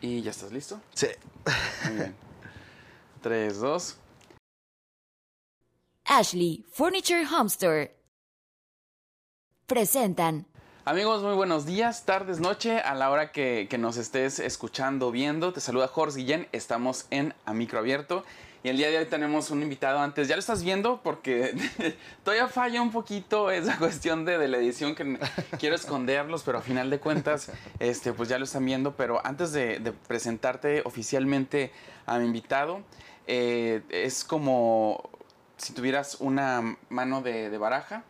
¿Y ya estás listo? Sí. Muy bien. 3, 2. Ashley Furniture Home Store presentan Amigos, muy buenos días, tardes, noche, a la hora que, que nos estés escuchando, viendo. Te saluda Jorge Guillén, estamos en A Micro Abierto. Y el día de hoy tenemos un invitado antes. Ya lo estás viendo porque todavía falla un poquito esa cuestión de, de la edición que quiero esconderlos, pero a final de cuentas, este, pues ya lo están viendo. Pero antes de, de presentarte oficialmente a mi invitado, eh, es como si tuvieras una mano de, de baraja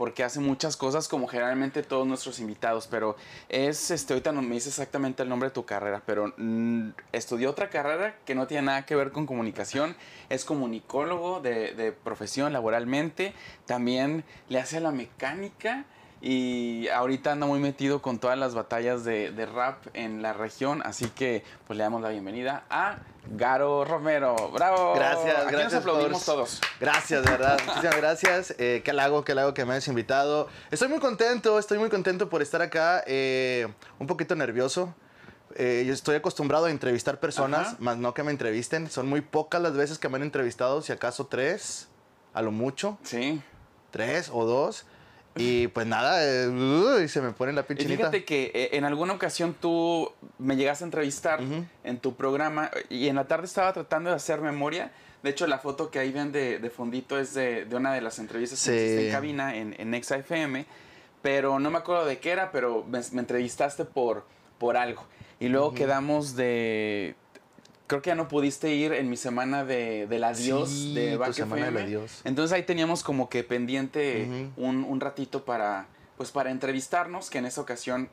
porque hace muchas cosas como generalmente todos nuestros invitados, pero es, este, ahorita no me dice exactamente el nombre de tu carrera, pero mm, estudió otra carrera que no tiene nada que ver con comunicación, es comunicólogo de, de profesión laboralmente, también le hace a la mecánica y ahorita anda muy metido con todas las batallas de, de rap en la región, así que pues le damos la bienvenida a Garo Romero. ¡Bravo! Gracias, Aquí gracias. nos aplaudimos todos. Gracias, de verdad. Muchísimas gracias. Eh, qué halago, qué halago que me hayas invitado. Estoy muy contento, estoy muy contento por estar acá. eh, un poquito nervioso. Eh, yo estoy acostumbrado a entrevistar personas, Ajá. más no que me entrevisten. Son muy pocas las veces que me han entrevistado, si acaso tres, a lo mucho, Sí. tres o dos. Y pues nada, eh, uy, se me pone la Y pinchinita. fíjate que eh, en alguna ocasión tú me llegaste a entrevistar en tu programa y en la tarde estaba tratando de hacer memoria. De hecho, la foto que ahí ven de, de fondito es de, de una de las entrevistas que Sí. hiciste en cabina en, en Exa FM. Pero no me acuerdo de qué era, pero me, me entrevistaste por, por algo. Y luego quedamos de... Creo que ya no pudiste ir en mi semana de, del adiós Sí, de tu Back semana del FM. adiós. Entonces ahí teníamos como que pendiente Ujú. un, un ratito para, pues para entrevistarnos, que en esta ocasión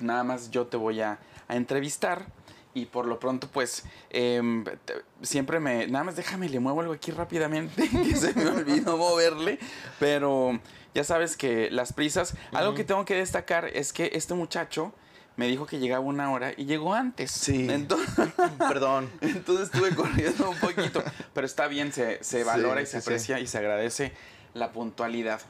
nada más yo te voy a, a entrevistar. Y por lo pronto, pues, te- siempre me... Nada más déjame, le muevo algo aquí rápidamente, que se me olvidó moverle. Pero ya sabes que las prisas... Algo Ujú. que tengo que destacar es que este muchacho me dijo que llegaba una hora y llegó antes. Sí. Entonces, Perdón. entonces estuve corriendo un poquito, pero está bien, se, se Sí, valora y se sí. aprecia y se agradece la puntualidad.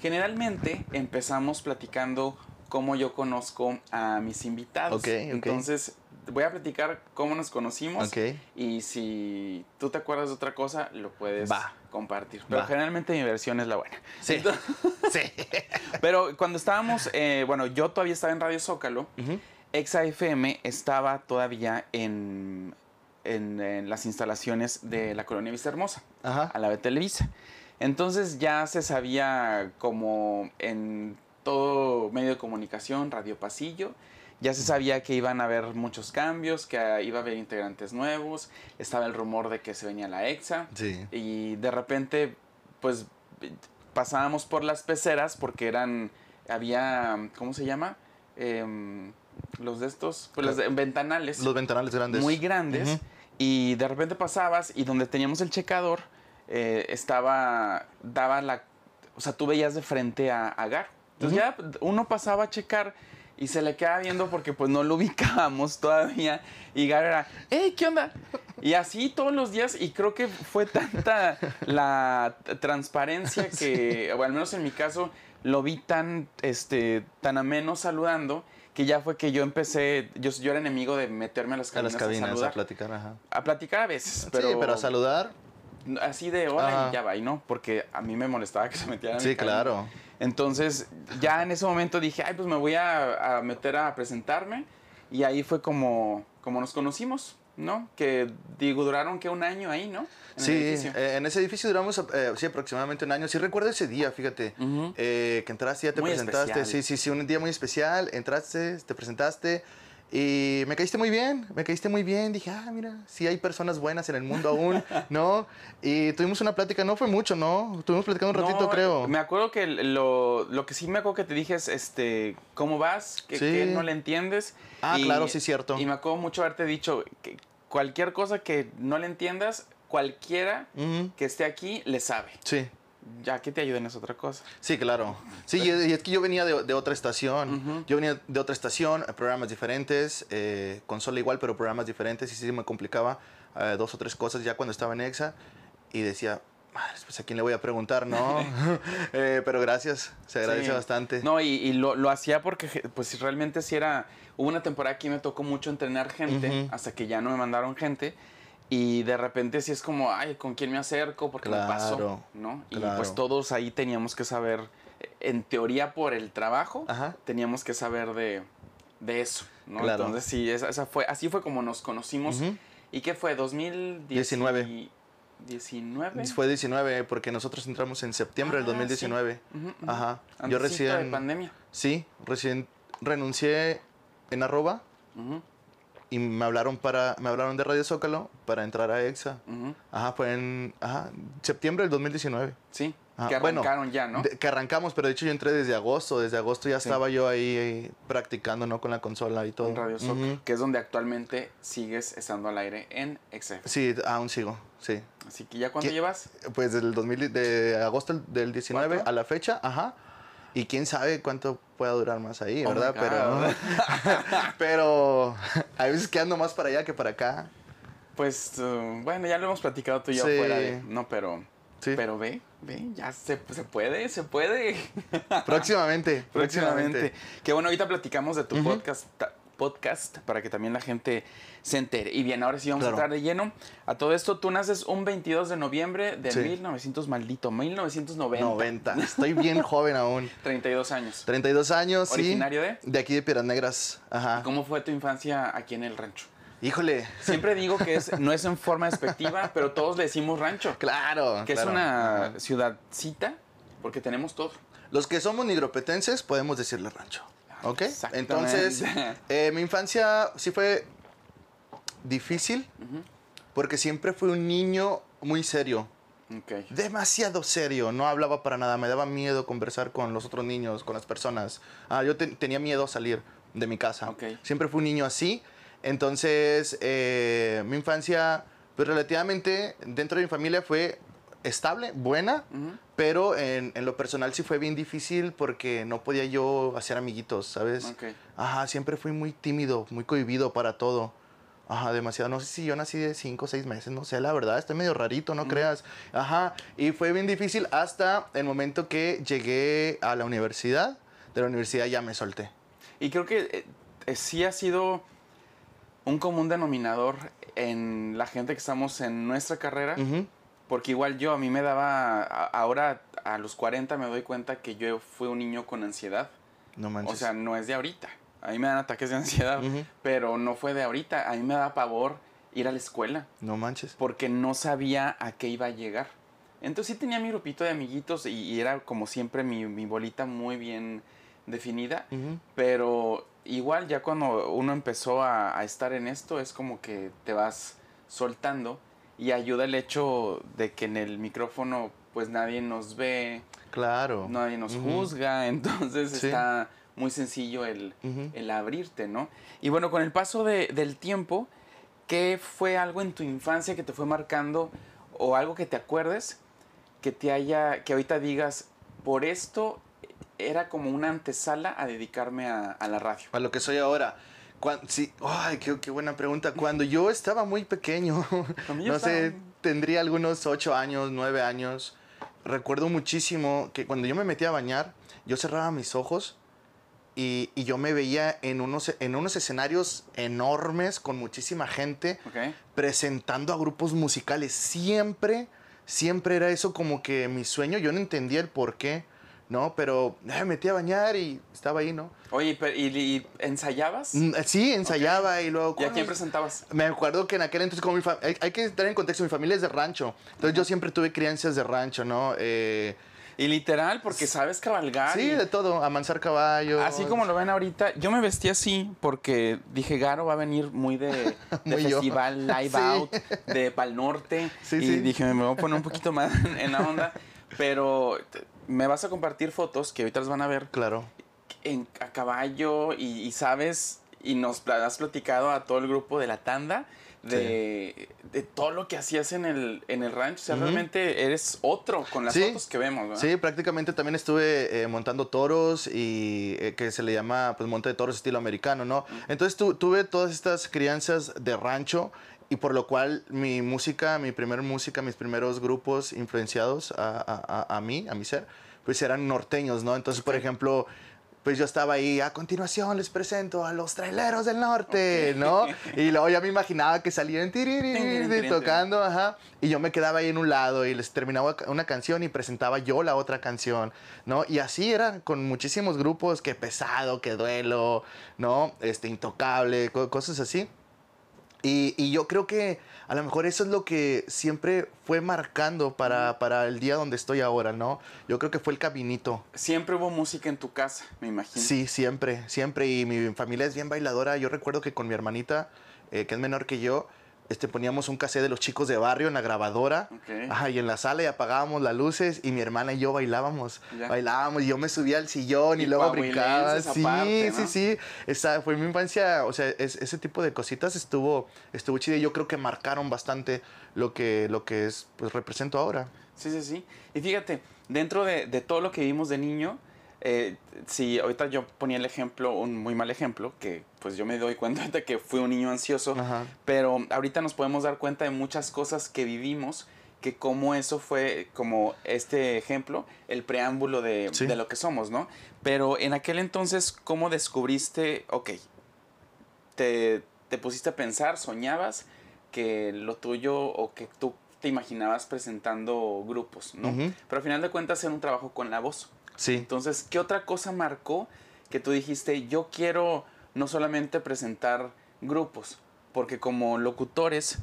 Generalmente empezamos platicando cómo yo conozco a mis invitados. Ok, ok. Entonces voy a platicar cómo nos conocimos Ok. y si tú te acuerdas de otra cosa, lo puedes Va. compartir. Pero Va. generalmente mi versión es la buena. Sí. sí. Pero cuando estábamos, eh, bueno, yo todavía estaba en Radio Zócalo. Ujú. Exa FM estaba todavía en, en, en las instalaciones de la colonia Vista Hermosa, Ajá. a la de Televisa. Entonces ya se sabía como en todo medio de comunicación, Radio Pasillo, ya se sabía que iban a haber muchos cambios, que iba a haber integrantes nuevos, estaba el rumor de que se venía la Exa Sí. y de repente pues pasábamos por las peceras porque eran había cómo se llama Em, los de estos pues los de- ventanales. Los ventanales grandes. muy grandes. Y de repente pasabas y donde teníamos el checador eh, estaba daba la o sea tú veías de frente a, a Gar entonces ya uno pasaba a checar y se le quedaba viendo porque pues no lo ubicábamos todavía y Gar era ¡Ey, qué onda! Y así todos los días y creo que fue tanta la transparencia que, o al menos en mi caso, lo vi tan, este, tan ameno saludando que ya fue que yo empecé, yo, yo era enemigo de meterme a las A cabinas las a, cabinas a, saludar. platicar, ajá. A platicar a veces, pero, sí, pero a saludar, así de hola Ajá. y ya va, y no, porque a mí me molestaba que se metieran mi sí, cabina. Entonces, ya en ese momento dije, ay, pues me voy a, a meter a presentarme. Y ahí fue como, como nos conocimos, ¿no? Que digo, duraron que un año ahí, ¿no? En Sí, eh, en ese edificio duramos eh, sí, aproximadamente un año. Sí recuerdo ese día, fíjate, Ujú. eh, que entraste, ya te Muy presentaste. especial. Sí, sí, sí, un día muy especial. Entraste, te presentaste y me caíste muy bien, me caíste muy bien. Dije, ah, mira, sí hay personas buenas en el mundo aún, ¿no? Y tuvimos una plática, no fue mucho, ¿no? Estuvimos platicando un ratito, No, creo. Me acuerdo que lo, lo que sí me acuerdo que te dije es, este, ¿cómo vas? Que, Sí. que no le entiendes. Ah, claro, sí, cierto. Y me acuerdo mucho haberte dicho que cualquier cosa que no le entiendas, cualquiera Ujú, que esté aquí le sabe. Sí. Ya que te ayuden es otra cosa. Sí, claro. Sí, y es que yo venía de, de otra estación. Ujú. Yo venía de otra estación, eh, programas diferentes, eh, consola igual, pero programas diferentes. Y sí me complicaba eh, dos o tres cosas ya cuando estaba en EXA. Y decía, Madres, pues a quién le voy a preguntar, ¿no? Eh, pero gracias, se agradece Sí. bastante. No, y, y lo, lo hacía porque, pues realmente sí era. Hubo una temporada que me tocó mucho entrenar gente, Ujú. hasta que ya no me mandaron gente. Y de repente sí es como, ay, ¿con quién me acerco? Porque me pasó, Claro, ¿no? Y claro. pues todos ahí teníamos que saber, en teoría por el trabajo, Ajá. teníamos que saber de, de eso, ¿no? Claro. Entonces sí, esa, esa fue, así fue como nos conocimos. ¿Y qué fue? ¿2019? 19. 19. Fue 19 porque nosotros entramos en septiembre del Ah, 2019. Ujú, ujú. Ajá. Yo Antesito de recién pandemia. Sí, recién renuncié en arroba y me hablaron para me hablaron de Radio Zócalo para entrar a EXA. Ajá, fue en ajá, septiembre del 2019. Sí, que bueno, arrancaron ya, ¿no? De- que arrancamos, pero de hecho yo entré desde agosto. Desde agosto ya Sí. estaba yo ahí practicando, ¿no? Con la consola y todo. en Radio Ujú. que es donde actualmente sigues estando al aire en XF. Sí, aún sigo, sí. Así que ya cuánto ¿Qué? llevas? Pues del 2000, de agosto del 19 ¿Cuánto? a la fecha, ajá. Y quién sabe cuánto pueda durar más ahí, Oh ¿verdad? Pero, pero hay veces que ando más para allá que para acá. Pues uh, bueno, ya lo hemos platicado tú y yo Sí. fuera de. No, pero. Sí. Pero ve, ve, ya se, se puede, se puede. Próximamente, Próximamente. Que bueno, ahorita platicamos de tu podcast, podcast para que también la gente se entere. Y bien, ahora sí vamos Claro. a entrar de lleno. A todo esto, tú naces un 22 de noviembre de Sí. 1900, maldito, 1990. 90. Estoy bien joven aún. 32 años. 32 años, sí. ¿Originario de? De aquí de Piedras Negras. Ajá. ¿Cómo fue tu infancia aquí en el rancho? Híjole. Siempre digo que es, no es en forma despectiva, pero todos le decimos rancho. Claro. Que es una ciudadcita, porque tenemos todo. Los que somos nigropetenses podemos decirle rancho. ¿Ok? Entonces, eh, mi infancia sí fue difícil Ujú. porque siempre fui un niño muy serio. Ok. Demasiado serio, no hablaba para nada, me daba miedo conversar con los otros niños, con las personas. Ah, yo te- tenía miedo a salir de mi casa. Ok. Siempre fui un niño así. Entonces, eh, mi infancia, pues relativamente dentro de mi familia fue estable, buena, Ujú. pero en, en lo personal sí fue bien difícil porque no podía yo hacer amiguitos, ¿sabes? Ok. Ajá, siempre fui muy tímido, muy cohibido para todo. Ajá, demasiado. No sé si yo nací de 5 o 6 meses, no sé, la verdad, estoy medio rarito, no creas. Ajá, y fue bien difícil hasta el momento que llegué a la universidad. De la universidad ya me solté. Y creo que eh, eh, sí ha sido un común denominador en la gente que estamos en nuestra carrera. Ujú, Porque igual yo, a mí me daba, a- ahora a los 40 me doy cuenta que yo fui un niño con ansiedad. No manches. O sea, no es de ahorita. A mí me dan ataques de ansiedad, pero no fue de ahorita. A mí me da pavor ir a la escuela no manches. porque no sabía a qué iba a llegar. Entonces sí tenía mi grupito de amiguitos y, y era como siempre mi, mi bolita muy bien definida, pero igual ya cuando uno empezó a, a estar en esto es como que te vas soltando y ayuda el hecho de que en el micrófono pues nadie nos ve, Claro. nadie nos juzga, entonces Sí. está muy sencillo el, el abrirte, ¿no? Y bueno, con el paso de- del tiempo, ¿qué fue algo en tu infancia que te fue marcando o algo que te acuerdes que te haya, que ahorita digas, por esto era como una antesala a dedicarme a, a la radio? A lo que soy ahora. Cuan- sí, ay, qué, qué buena pregunta. Cuando yo estaba muy pequeño, Cuando no sé, tendría algunos ocho años, nueve años. Recuerdo muchísimo que cuando yo me metía a bañar, yo cerraba mis ojos y, y yo me veía en unos, en unos escenarios enormes con muchísima gente presentando a grupos musicales. Siempre, siempre era eso como que mi sueño. Yo no entendía el por qué, ¿no? Pero eh, me metí a bañar y estaba ahí, ¿no? Oye, pero- ¿y, y ensayabas? Mm, Sí, ensayaba y luego... ¿Y a quién presentabas? Me acuerdo que en aquel entonces, como mi fa- hay, hay que estar en contexto, mi familia es de rancho. Entonces yo siempre tuve crianzas de rancho, ¿no? Eh, Y literal, porque sabes cabalgar. sí, y- de todo, amansar caballos. Así como lo ven ahorita, yo me vestí así porque dije, Garo va a venir muy de, de Muy yo. festival Live Sí. Out, de Pal Norte. Sí, y sí. dije, me voy a poner un poquito más en, la onda. Pero me vas a compartir fotos que ahorita las van a ver Claro. en, a caballo y, y sabes, y nos has platicado a todo el grupo de la tanda de, de todo lo que hacías en el, en el rancho. O sea, realmente eres otro con las Sí. fotos que vemos. ¿verdad? Sí, prácticamente también estuve eh, montando toros y eh, que se le llama pues monte de toros estilo americano, ¿no? Entonces tu- tuve todas estas crianzas de rancho y por lo cual mi música, mi primer música, mis primeros grupos influenciados a, a- a- a mí, a mi ser, pues eran norteños, ¿no? Entonces, por ejemplo, pues yo estaba ahí, a continuación les presento a los traileros del norte, ¿no? Y luego ya me imaginaba que salían tocando, ajá, y yo me quedaba ahí en un lado y les terminaba una canción y presentaba yo la otra canción, ¿no? Y así era con muchísimos grupos, que pesado, que duelo, ¿no? Este, intocable, co- cosas así. Y, y yo creo que a lo mejor eso es lo que siempre fue marcando para, para el día donde estoy ahora, ¿no? Yo creo que fue el caminito. Siempre hubo música en tu casa, me imagino. Sí, siempre, siempre. Y mi familia es bien bailadora. Yo recuerdo que con mi hermanita, eh, que es menor que yo, este, poníamos un cassette de los chicos de barrio en la grabadora. Ok. Ajá, y en la sala y apagábamos las luces y mi hermana y yo bailábamos. Ya. Bailábamos y yo me subía al sillón y, Y luego brincaba. Sí, aparte, ¿no? sí, sí. Esa fue mi infancia. O sea, es- ese tipo de cositas estuvo, estuvo chido. y Yo creo que marcaron bastante lo que, lo que es, pues represento ahora. Sí, sí, sí. Y fíjate, dentro de, de todo lo que vimos de niño, eh, si ahorita yo ponía el ejemplo, un muy mal ejemplo, que pues yo me doy cuenta de que fui un niño ansioso, Ajá. pero ahorita nos podemos dar cuenta de muchas cosas que vivimos, que como eso fue, como este ejemplo, el preámbulo de, Sí. de lo que somos, ¿no? Pero en aquel entonces, ¿cómo descubriste, ok, te, te pusiste a pensar, soñabas que lo tuyo o que tú te imaginabas presentando grupos, ¿no? Pero al final de cuentas era un trabajo con la voz. Sí. Entonces, ¿qué otra cosa marcó que tú dijiste, yo quiero no solamente presentar grupos, porque como locutores,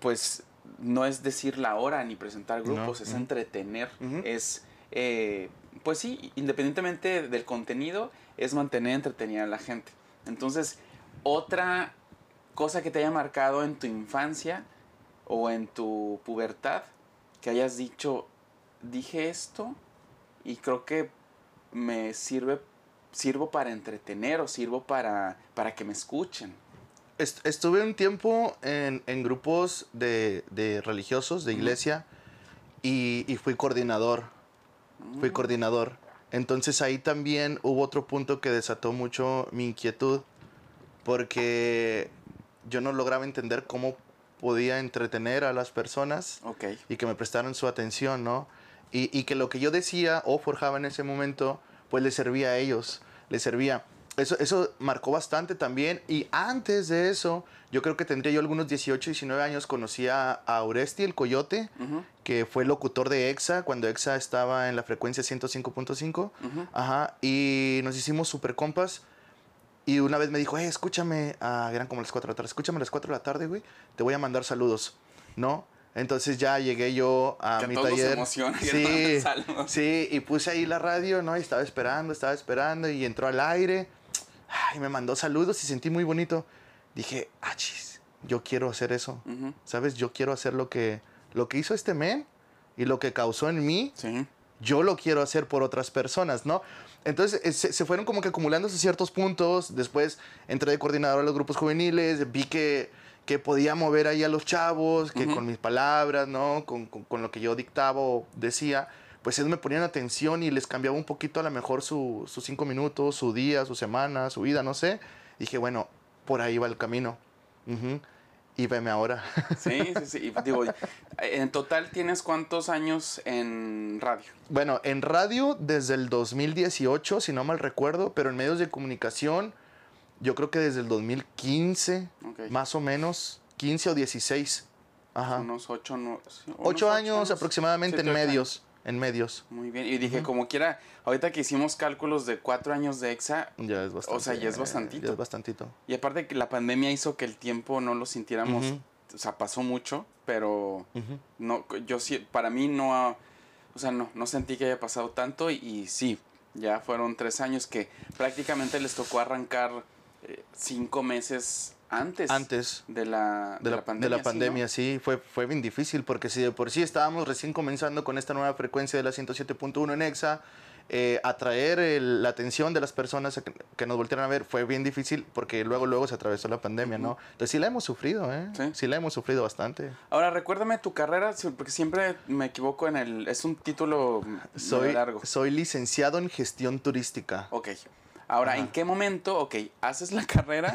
pues no es decir la hora ni presentar grupos, No, es entretener, es, eh, pues sí, independientemente del contenido, es mantener entretenida a la gente. Entonces, otra cosa que te haya marcado en tu infancia o en tu pubertad, que hayas dicho, dije esto y creo que me sirve, sirvo para entretener o sirvo para, para que me escuchen. Est- estuve un tiempo en, en grupos de, de religiosos, de iglesia, y, y fui coordinador. Fui Mm, coordinador. Entonces ahí también hubo otro punto que desató mucho mi inquietud, porque yo no lograba entender cómo podía entretener a las personas Ok. y que me prestaran su atención, ¿no? Y, y que lo que yo decía o forjaba en ese momento, pues les servía a ellos, les servía. Eso, eso marcó bastante también. Y antes de eso, yo creo que tendría yo algunos 18, 19 años, conocí a, a Oresti, el coyote, que fue locutor de EXA, cuando EXA estaba en la frecuencia 105.5. ujú. Ajá, y nos hicimos super compas. Y una vez me dijo, hey, escúchame, ah, eran como las 4 de la tarde, escúchame a las 4 de la tarde, güey, te voy a mandar saludos, ¿no? Entonces ya llegué yo a Que mi todos taller. emociona sí, sí, y puse ahí la radio, ¿no? Y estaba esperando, estaba esperando, y entró al aire, y me mandó saludos y sentí muy bonito. Dije, ah, chis, yo quiero hacer eso, ¿sabes? Yo quiero hacer lo que, lo que hizo este men y lo que causó en mí, Sí. yo lo quiero hacer por otras personas, ¿no? Entonces eh, se, se fueron como que acumulando ciertos puntos. Después entré de coordinador a los grupos juveniles, vi que, que podía mover ahí a los chavos, que con mis palabras, ¿no? Con, con- con lo que yo dictaba o decía, pues ellos me ponían atención y les cambiaba un poquito a lo mejor su- sus cinco minutos, su día, su semana, su vida, no sé. Dije, bueno, por ahí va el camino. Ujú. Y veme ahora. Sí, sí, sí. Digo, en total tienes cuántos años en radio? Bueno, en radio desde el 2018, si no mal recuerdo, pero en medios de comunicación, yo creo que desde el 2015, Ok. más o menos, 15 o 16. Ajá. Unos ocho, no, sí, unos Ocho años aproximadamente en medios. En medios. Muy bien. Y dije, como quiera, ahorita que hicimos cálculos de cuatro años de EXA, Ya es bastante. O sea, ya es bastantito. Ya es bastantito. y aparte que la pandemia hizo que el tiempo no lo sintiéramos, o sea, pasó mucho, pero no, yo sí, para mí no, o sea, no, no sentí que haya pasado tanto y, y sí, ya fueron tres años que prácticamente les tocó arrancar eh, cinco meses antes, Antes. de la, De la, pandemia. de la ¿sí, no? pandemia, sí, fue, fue bien difícil porque si de por sí estábamos recién comenzando con esta nueva frecuencia de la 107.1 en EXA, eh, atraer el- la atención de las personas que, que nos voltearan a ver fue bien difícil porque luego luego se atravesó la pandemia, ¿no? Entonces sí la hemos sufrido, ¿eh? Sí. Sí la hemos sufrido bastante. Ahora, recuérdame tu carrera, porque siempre me equivoco en el... Es un título Soy, largo. soy licenciado en gestión turística. Ok. Ahora, Ajá. ¿en qué momento, ok, haces la carrera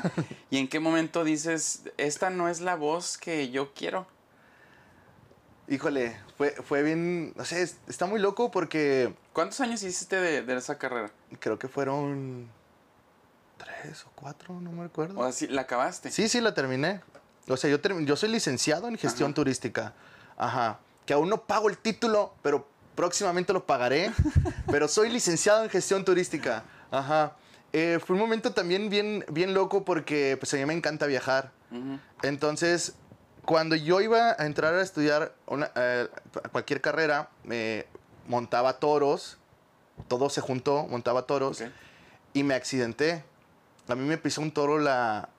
y en qué momento dices, esta no es la voz que yo quiero? Híjole, fue, fue bien, no sé, es- está muy loco porque ¿Cuántos años hiciste de, de esa carrera? creo que fueron tres o cuatro, no me acuerdo. O sea, sí, la acabaste. Sí, sí, la terminé. O sea, yo, yo soy licenciado en gestión Ajá. turística. Ajá. Que aún no pago el título, pero próximamente lo pagaré. pero soy licenciado en gestión turística. Ajá. Eh, fue un momento también bien, bien loco porque pues a mí me encanta viajar. Ujú. Entonces, cuando yo iba a entrar a estudiar una- eh, cualquier carrera, me montaba toros. Todo se juntó, montaba toros Ok. y me accidenté. A mí me pisó un toro la,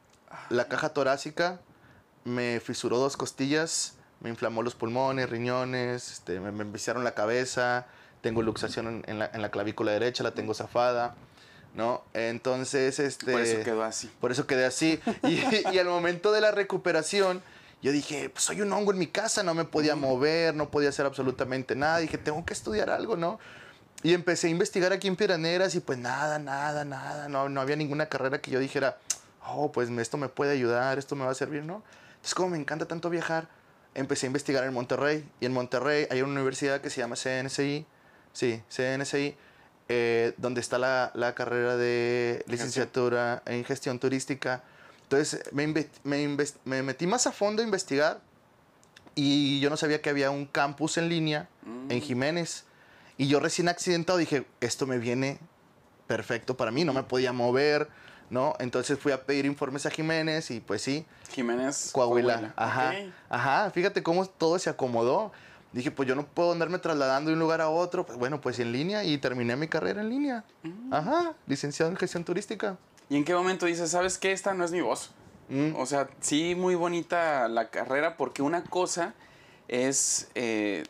la caja torácica, me fisuró dos costillas, me inflamó los pulmones, riñones, este, me, me la cabeza, tengo luxación en, en la, en la clavícula derecha, la tengo zafada, ¿no? Entonces, este... Por eso quedó así. Por eso quedé así. Y, y al momento de la recuperación, yo dije, pues soy un hongo en mi casa, no me podía mover, no podía hacer absolutamente nada. Dije, tengo que estudiar algo, ¿no? Y empecé a investigar aquí en Piraneras y pues nada, nada, nada. No, no había ninguna carrera que yo dijera, oh, pues esto me puede ayudar, esto me va a servir, ¿no? Entonces, como me encanta tanto viajar, empecé a investigar en Monterrey. Y en Monterrey hay una universidad que se llama CNCI. Sí, CNCI. Eh, donde está la, la carrera de licenciatura en gestión turística. Entonces me, me, me metí más a fondo a investigar y yo no sabía que había un campus en línea en Jiménez. Y yo recién accidentado dije, esto me viene perfecto para mí, no me podía mover, ¿no? Entonces fui a pedir informes a Jiménez y pues sí, Jiménez. Coahuila. Ajá. Ok. Ajá. Fíjate cómo todo se acomodó. Dije, pues yo no puedo andarme trasladando de un lugar a otro. Pues bueno, pues en línea y terminé mi carrera en línea. Mm. Ajá. Licenciado en gestión turística. ¿Y en qué momento dices, sabes qué? Esta no es mi voz. Mm. O sea, sí, muy bonita la carrera porque una cosa es eh,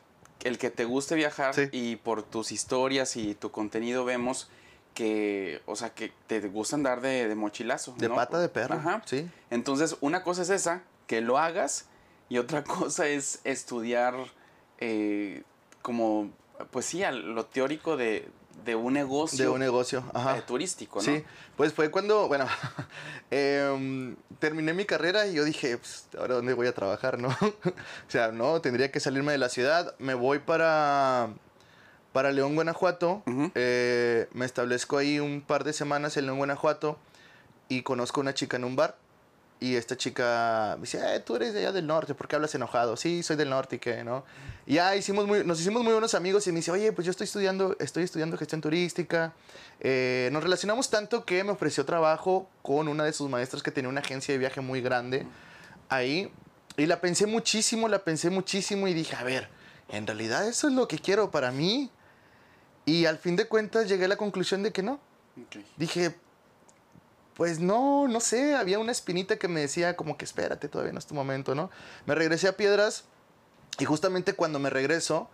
el que te guste viajar Sí. y por tus historias y tu contenido vemos que, o sea, que te gusta andar de, de mochilazo. De ¿no? pata de perro. Ajá. Sí. Entonces, una cosa es esa, que lo hagas, y otra cosa es estudiar eh, como, pues sí, al- lo teórico de, de un negocio De un negocio. Ajá. eh, turístico, ¿no? Sí, pues fue cuando, bueno, em, terminé mi carrera y yo dije, pues, ahora dónde voy a trabajar, ¿no? o sea, no, tendría que salirme de la ciudad. Me voy para, para León, Guanajuato. Eh, me establezco ahí un par de semanas en León, Guanajuato y conozco a una chica en un bar. Y esta chica me dice, eh, tú eres de allá del norte, ¿por qué hablas enojado? Sí, soy del norte y qué, ¿no? Y ya hicimos muy, nos hicimos muy buenos amigos y me dice, oye, pues yo estoy estudiando, estoy estudiando gestión turística. Eh, nos relacionamos tanto que me ofreció trabajo con una de sus maestras que tenía una agencia de viaje muy grande ahí. Y la pensé muchísimo, la pensé muchísimo y dije, a ver, en realidad eso es lo que quiero para mí. Y al fin de cuentas llegué a la conclusión de que no. Dije, pues no, no sé, había una espinita que me decía como que espérate, todavía no es tu momento, ¿no? Me regresé a Piedras y justamente cuando me regreso,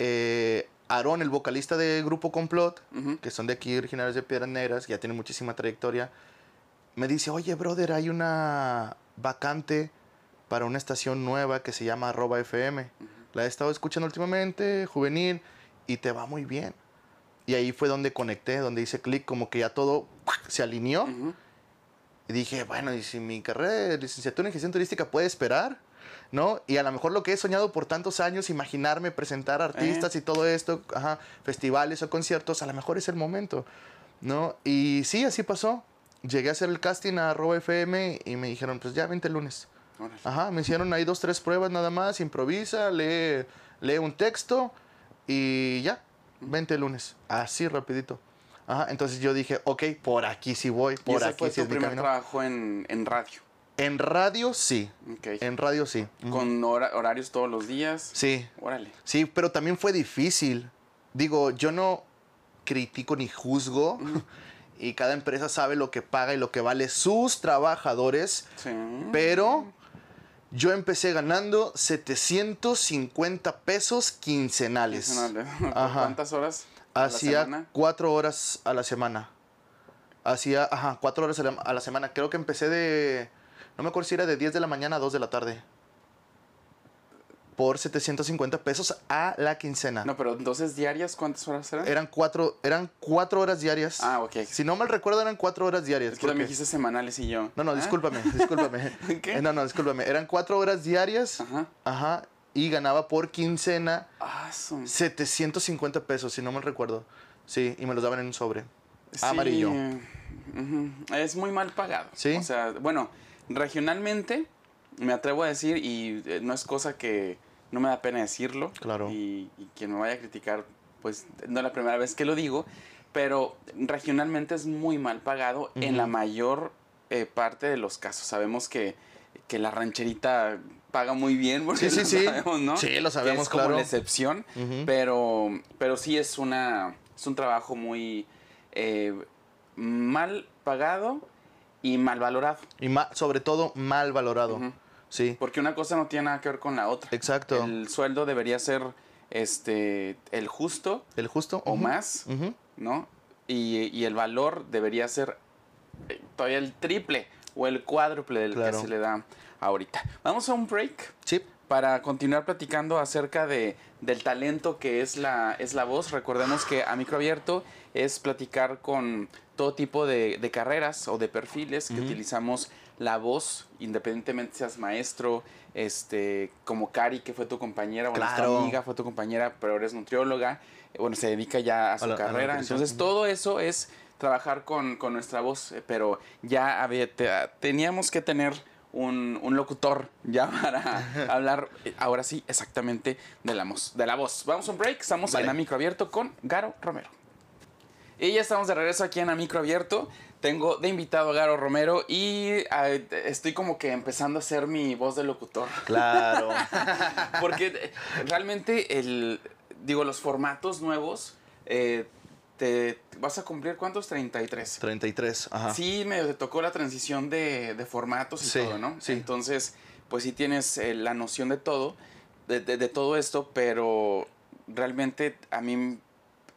eh, Aarón, el vocalista de Grupo Complot, que son de aquí originarios de Piedras Negras, ya tienen muchísima trayectoria, me dice, oye, brother, hay una vacante para una estación nueva que se llama arroba FM. La he estado escuchando últimamente, juvenil, y te va muy bien. Y ahí fue donde conecté, donde hice clic, como que ya todo se alineó. Y dije, bueno, y si mi carrera de licenciatura en gestión turística puede esperar, ¿no? Y a lo mejor lo que he soñado por tantos años, imaginarme presentar artistas y todo esto, ajá, festivales o conciertos, a lo mejor es el momento, ¿no? Y sí, así pasó. Llegué a hacer el casting a FM y me dijeron, pues ya, vente el lunes. Órale. Ajá, me hicieron ahí dos, tres pruebas nada más, improvisa, lee, lee un texto y ya, vente el lunes. Así rapidito. Ajá, entonces yo dije, ok, por aquí sí voy, Y por ese aquí fue sí tu es mi primer camino. trabajo en, en radio. En radio sí, en radio sí. Con hora- horarios todos los días. Sí, Órale. sí, pero también fue difícil. Digo, yo no critico ni juzgo y cada empresa sabe lo que paga y lo que vale sus trabajadores, Sí. pero yo empecé ganando 750 pesos quincenales. Quincenales. Ajá. ¿Cuántas horas? Hacía cuatro horas a la semana. Hacía, ajá, cuatro horas a la, a la semana. Creo que empecé de, no me acuerdo si era de 10 de la mañana a 2 de la tarde. Por 750 pesos a la quincena. No, pero entonces diarias, ¿cuántas horas eran? Eran cuatro, eran cuatro horas diarias. Ah, ok. Si no mal recuerdo, eran cuatro horas diarias. Es que porque- dijiste semanales y yo. No, no, ¿Ah? discúlpame, discúlpame. ¿Qué? Eh, No, no, discúlpame. Eran cuatro horas diarias. Ajá. Ajá. Y ganaba por quincena Ah, su- 750 pesos, si no mal recuerdo. Sí, y me los daban en un sobre. Sí, Amarillo. Es muy mal pagado. ¿Sí? O sea, bueno, regionalmente me atrevo a decir, y eh, no es cosa que no me da pena decirlo. Claro. Y, y quien me vaya a criticar, pues no es la primera vez que lo digo, pero regionalmente es muy mal pagado en la mayor eh, parte de los casos. Sabemos que, que la rancherita paga muy bien, porque Sí, sí, lo sí. sabemos, ¿no? Sí, lo sabemos, es como claro. la excepción. Pero, pero sí es una es un trabajo muy eh, mal pagado y mal valorado. Y ma- sobre todo mal valorado. Ujú. Sí, Porque una cosa no tiene nada que ver con la otra. exacto. El sueldo debería ser este el justo El justo. o más. ¿no? Y, y el valor debería ser eh, todavía el triple o el cuádruple del Claro. que se le da ahorita. Vamos a un break Sí, para continuar platicando acerca de, del talento que es la, es la voz. Recordemos que a micro abierto es platicar con todo tipo de, de carreras o de perfiles que utilizamos la voz, independientemente seas maestro, este, como Cari, que fue tu compañera, bueno, nuestra Claro. amiga, fue tu compañera, pero ahora es nutrióloga, eh, bueno, se dedica ya a su A la- carrera. Entonces, todo eso es trabajar con, con nuestra voz, eh, pero ya había, te- teníamos que tener un, un locutor ya para hablar eh, ahora sí exactamente de la, voz, de la voz. Vamos a un break, estamos Vale. en A Micro Abierto con Garo Romero. Y ya estamos de regreso aquí en A Micro Abierto. Tengo de invitado a Garo Romero y eh, estoy como que empezando a hacer mi voz de locutor. claro. Porque eh, realmente el digo los formatos nuevos eh, te vas a cumplir cuántos 33 33, ajá. sí me te tocó la transición de, de formatos y Sí, todo no sí. entonces pues sí tienes eh, la noción de todo de, de- de todo esto pero realmente a mí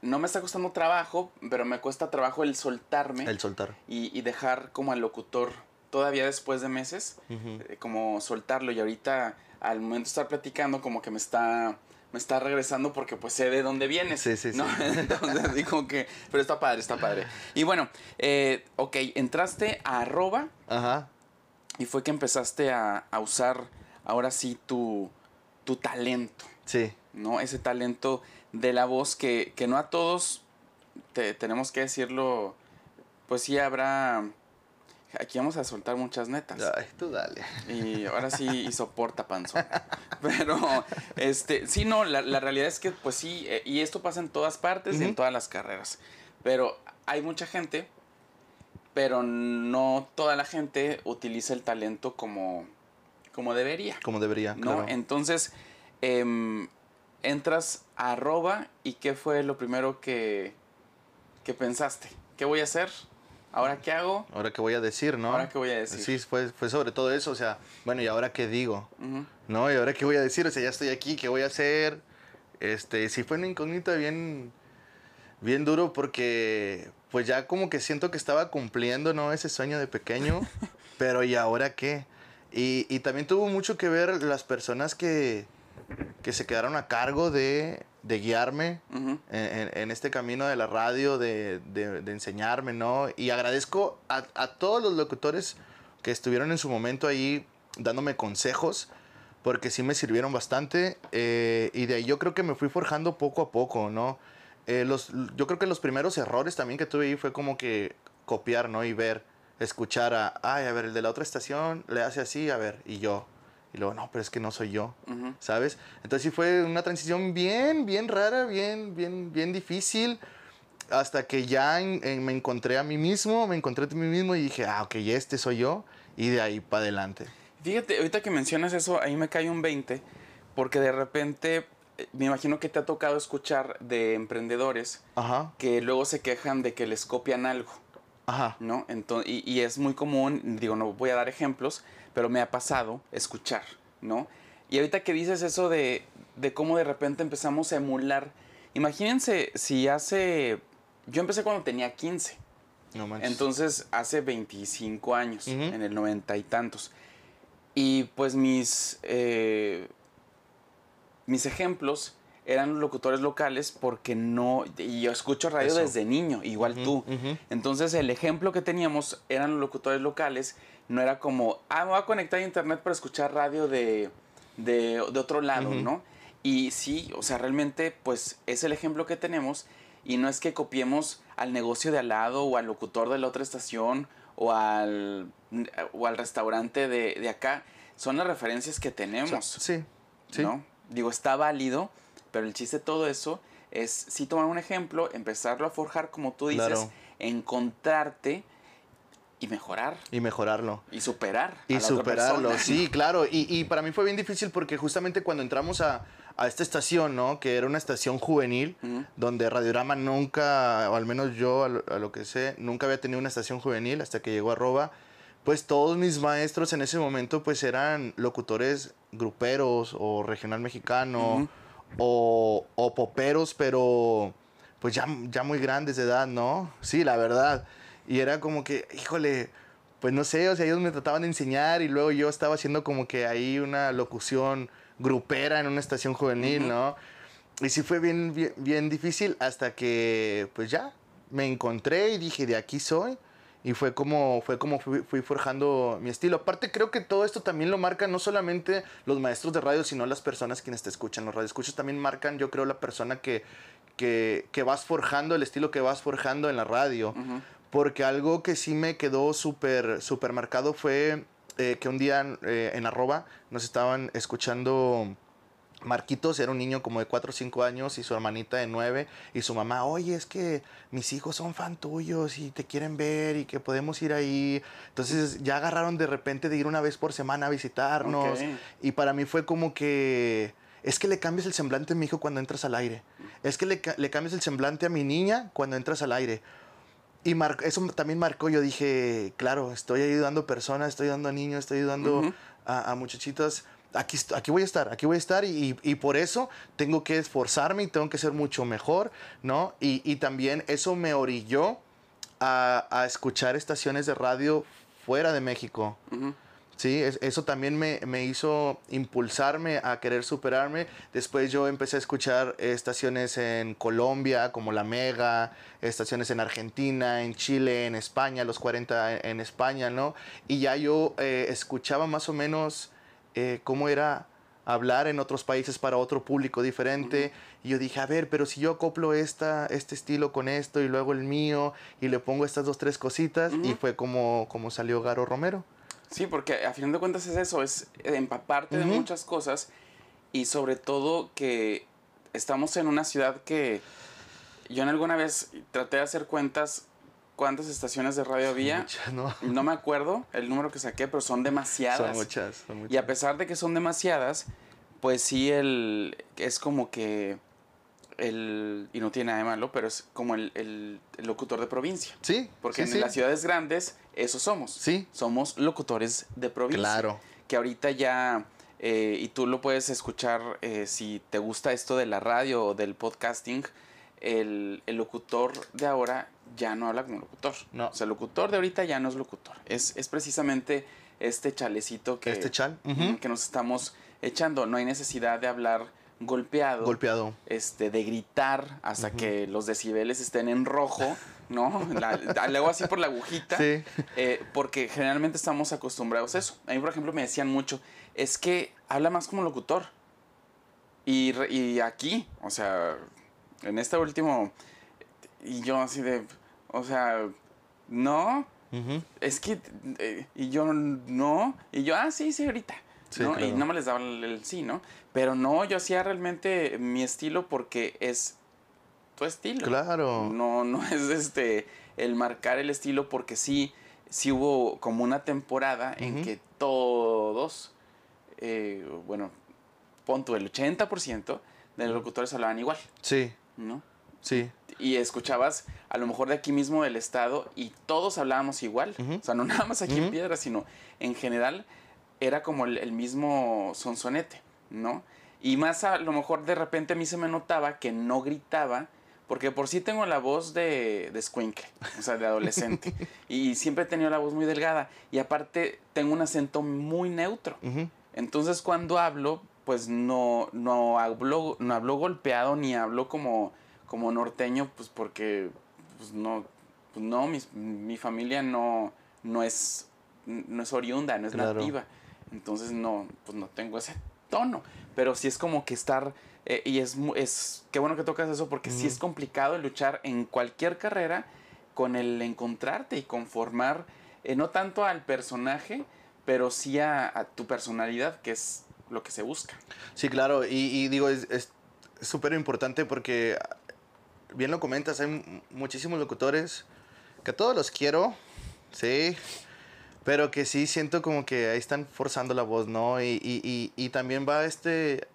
no me está costando trabajo pero me cuesta trabajo el soltarme El soltar. y, y dejar como al locutor todavía después de meses eh, como soltarlo y ahorita al momento de estar platicando como que me está me está regresando porque pues sé de dónde vienes Sí, sí, ¿no? sí. entonces que pero está padre está padre y bueno eh, ok entraste a arroba Ajá. y fue que empezaste a, a usar ahora sí tu tu talento Sí. no ese talento de la voz que, que no a todos te- tenemos que decirlo pues sí habrá aquí vamos a soltar muchas netas Ay, tú dale. y ahora sí, y soporta panzón. Pero, este, sí, no, la, la realidad es que, pues sí, eh, y esto pasa en todas partes y en todas las carreras. Pero hay mucha gente, pero no toda la gente utiliza el talento como, como debería. Como debería, ¿no? claro. Entonces, em, entras a arroba y ¿qué fue lo primero que, que pensaste? ¿Qué voy a hacer? ¿Ahora qué hago? Ahora qué voy a decir, ¿no? ¿Ahora qué voy a decir? Sí, fue, fue sobre todo eso, o sea, bueno, ¿y ahora qué digo? ¿No? ¿Y ahora qué voy a decir? O sea, ya estoy aquí, ¿qué voy a hacer? Este, sí fue una incógnita bien, bien duro porque, pues ya como que siento que estaba cumpliendo, ¿no? Ese sueño de pequeño, pero ¿y ahora qué? Y, y también tuvo mucho que ver las personas que, que se quedaron a cargo de, de guiarme en, en- en este camino de la radio, de, de- de enseñarme, ¿no? Y agradezco a, a todos los locutores que estuvieron en su momento ahí dándome consejos, porque sí me sirvieron bastante. eh, y de ahí yo creo que me fui forjando poco a poco, ¿no? Eh, los, yo creo que los primeros errores también que tuve ahí fue como que copiar, ¿no? Y ver, escuchar a, ay, a ver, el de la otra estación le hace así, a ver, y yo. Y luego, no, pero es que no soy yo. ¿sabes? Entonces sí fue una transición bien, bien rara, bien, bien, bien difícil. Hasta que ya en- en- me encontré a mí mismo, me encontré a mí mismo y dije, ah, ok, este soy yo. Y de ahí para adelante. Fíjate, ahorita que mencionas eso, ahí me cae un 20, porque de repente eh, me imagino que te ha tocado escuchar de emprendedores Ajá, que luego se quejan de que les copian algo, ajá, ¿no? Entonces, y, y es muy común, digo, no voy a dar ejemplos, pero me ha pasado escuchar, ¿no? Y ahorita que dices eso de, de cómo de repente empezamos a emular, imagínense si hace, yo empecé cuando tenía 15. no manches. Entonces, hace 25 años, en el noventa y tantos. Y pues mis, eh, mis ejemplos eran los locutores locales porque no, y yo escucho radio Eso. desde niño, igual tú. Entonces el ejemplo que teníamos eran los locutores locales, no era como, ah, me voy a conectar a internet para escuchar radio de, de, de otro lado. ¿no? Y sí, o sea, realmente pues es el ejemplo que tenemos y no es que copiemos al negocio de al lado o al locutor de la otra estación o al, o al restaurante de, de acá, son las referencias que tenemos. Sí, sí. ¿no? Digo, está válido, pero el chiste de todo eso es sí tomar un ejemplo, empezarlo a forjar como tú dices, Claro. encontrarte y mejorar Y mejorarlo. y superar. a Y la otra superarlo, persona. sí, claro. Y, y para mí fue bien difícil porque justamente cuando entramos a, a esta estación, ¿no? Que era una estación juvenil, Ujú. donde Radiorama nunca, o al menos yo a lo, a lo que sé, nunca había tenido una estación juvenil hasta que llegó a Arroba. Pues todos mis maestros en ese momento pues eran locutores gruperos o regional mexicano Ujú. o, o poperos, pero pues ya, ya muy grandes de edad, ¿no? Sí, la verdad. Y era como que, híjole, pues no sé, o sea, ellos me trataban de enseñar y luego yo estaba haciendo como que ahí una locución grupera en una estación juvenil, Ujú. ¿no? Y sí fue bien, bien, bien difícil hasta que, pues ya, me encontré y dije, de aquí soy. Y fue como, fue como fui, fui forjando mi estilo. Aparte, creo que todo esto también lo marcan no solamente los maestros de radio, sino las personas quienes te escuchan. Los radioescuchas también marcan, yo creo, la persona que, que, que vas forjando, el estilo que vas forjando en la radio. Ujú. Porque algo que sí me quedó súper, súper marcado fue eh, que un día eh, en arroba nos estaban escuchando Marquitos, era un niño como de 4 o 5 años y su hermanita de 9 y su mamá, oye, es que mis hijos son fan tuyos y te quieren ver y que podemos ir ahí. Entonces ya agarraron de repente de ir una vez por semana a visitarnos y para mí fue como que... Es que le cambias el semblante a mi hijo cuando entras al aire. Es que le, le cambias el semblante a mi niña cuando entras al aire. Y eso también marcó, yo dije, claro, estoy ayudando personas, estoy ayudando a niños, estoy ayudando Ujú. a, a muchachitas. Aquí, aquí voy a estar, aquí voy a estar y, y por eso tengo que esforzarme y tengo que ser mucho mejor, ¿no? Y, y también eso me orilló a, a escuchar estaciones de radio fuera de México. Ujú. Sí, es- eso también me, me hizo impulsarme a querer superarme. Después yo empecé a escuchar estaciones en Colombia, como La Mega, estaciones en Argentina, en Chile, en España, los 40 en, en España, ¿no? Y ya yo eh, escuchaba más o menos eh, cómo era hablar en otros países para otro público diferente. Y yo dije, a ver, pero si yo acoplo esta, este estilo con esto y luego el mío y le pongo estas dos, tres cositas, y fue como, como salió Garo Romero. Sí, porque a final de cuentas es eso, es empaparte de muchas cosas y sobre todo que estamos en una ciudad que yo en alguna vez traté de hacer cuentas cuántas estaciones de radio había. Muchas, ¿no? No me acuerdo el número que saqué, pero son demasiadas. Son muchas, son muchas. Y a pesar de que son demasiadas, pues sí el es como que el y no tiene nada de malo, pero es como el, el- el locutor de provincia. Sí, Porque sí, en sí. las ciudades grandes eso somos. Sí. Somos locutores de provincia. Claro. Que ahorita ya, eh, y tú lo puedes escuchar eh, si te gusta esto de la radio o del podcasting, el, el locutor de ahora ya no habla como locutor. No. O sea, el locutor de ahorita ya no es locutor. Es, es precisamente este chalecito que, Este chal. Que nos estamos echando. No hay necesidad de hablar golpeado Golpeado. este, de gritar hasta que los decibeles estén en rojo, ¿no? La, luego así por la agujita. Sí. eh, porque generalmente estamos acostumbrados a eso. A mí, por ejemplo, me decían mucho, es que habla más como locutor. Y, aquí, o sea, en este último, y yo así de, o sea, no, es que, eh, y yo no, y yo, ah, sí, sí, ahorita. Sí, ¿no? Y no me les daba el, el sí, ¿no? Pero no, yo hacía realmente mi estilo porque es tu estilo. Claro. No, no es este el marcar el estilo porque sí, sí hubo como una temporada en que todos, eh, bueno, pon tú el 80% de los locutores hablaban igual, Sí, ¿no? sí. Y escuchabas a lo mejor de aquí mismo del estado y todos hablábamos igual. O sea, no nada más aquí en. Piedra, sino en general era como el, el mismo sonsonete, ¿no? Y más a lo mejor de repente a mí se me notaba que no gritaba, porque por sí tengo la voz de, de escuincle, o sea, de adolescente. y siempre he tenido la voz muy delgada. Y aparte tengo un acento muy neutro. ujú, Entonces cuando hablo, pues no, no, habló, no habló golpeado ni habló como, como norteño, pues porque pues no, pues no mi, mi familia no, no, es, no es oriunda, no es Claro. nativa. Entonces no, pues no tengo ese tono. Pero sí es como que estar, eh, y es, es, qué bueno que tocas eso, porque sí es complicado luchar en cualquier carrera con el encontrarte y conformar, eh, no tanto al personaje, pero sí a, a tu personalidad, que es lo que se busca. Sí, claro, y, y digo, es súper importante porque, bien lo comentas, hay mu- muchísimos locutores que a todos los quiero, sí, pero que sí siento como que ahí están forzando la voz, ¿no? Y, y, y, y también va este,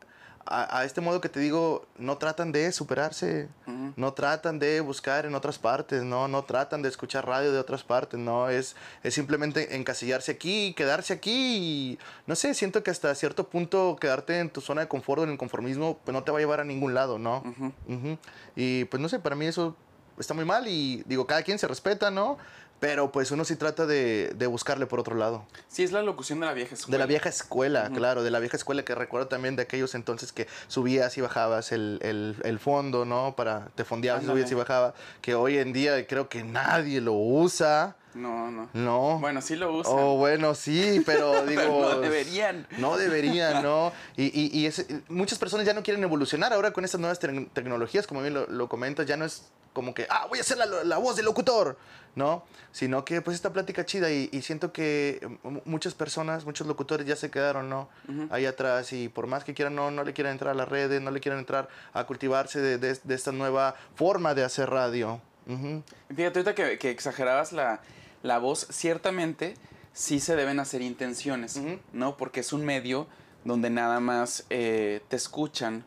a, a este modo que te digo, no tratan de superarse, Ujú. no tratan de buscar en otras partes, ¿no? No tratan de escuchar radio de otras partes, ¿no? Es, es simplemente encasillarse aquí, quedarse aquí y, no sé, siento que hasta cierto punto quedarte en tu zona de confort o en el conformismo, pues no te va a llevar a ningún lado, ¿no? Ujú. Ujú. Y pues no sé, para mí eso está muy mal y digo, cada quien se respeta, ¿no? Pero pues uno sí trata de, de buscarle por otro lado. Sí, es la locución de la vieja De escuela. la vieja escuela, claro, de la vieja escuela que recuerdo también de aquellos entonces que subías y bajabas el, el, el fondo, ¿no? Para, te fondeabas y subías y bajabas, que hoy en día creo que nadie lo usa, No, no. ¿no? Bueno, sí lo usan. Oh, bueno, sí, pero digo... pero no deberían. No deberían, ¿no? Y, y, y ese- muchas personas ya no quieren evolucionar ahora con estas nuevas tec- tecnologías, como bien lo, lo comentas, ya no es como que, ah, voy a hacer la, la voz del locutor, ¿no? Sino que pues esta plática chida y, y siento que mu- muchas personas, muchos locutores ya se quedaron, ¿no? Ahí atrás y por más que quieran, no, no le quieran entrar a las redes, no le quieran entrar a cultivarse de, de- de esta nueva forma de hacer radio. Ujú. Fíjate, ahorita que, que exagerabas la, la voz, ciertamente sí se deben hacer intenciones. ¿no? Porque es un medio donde nada más eh, te escuchan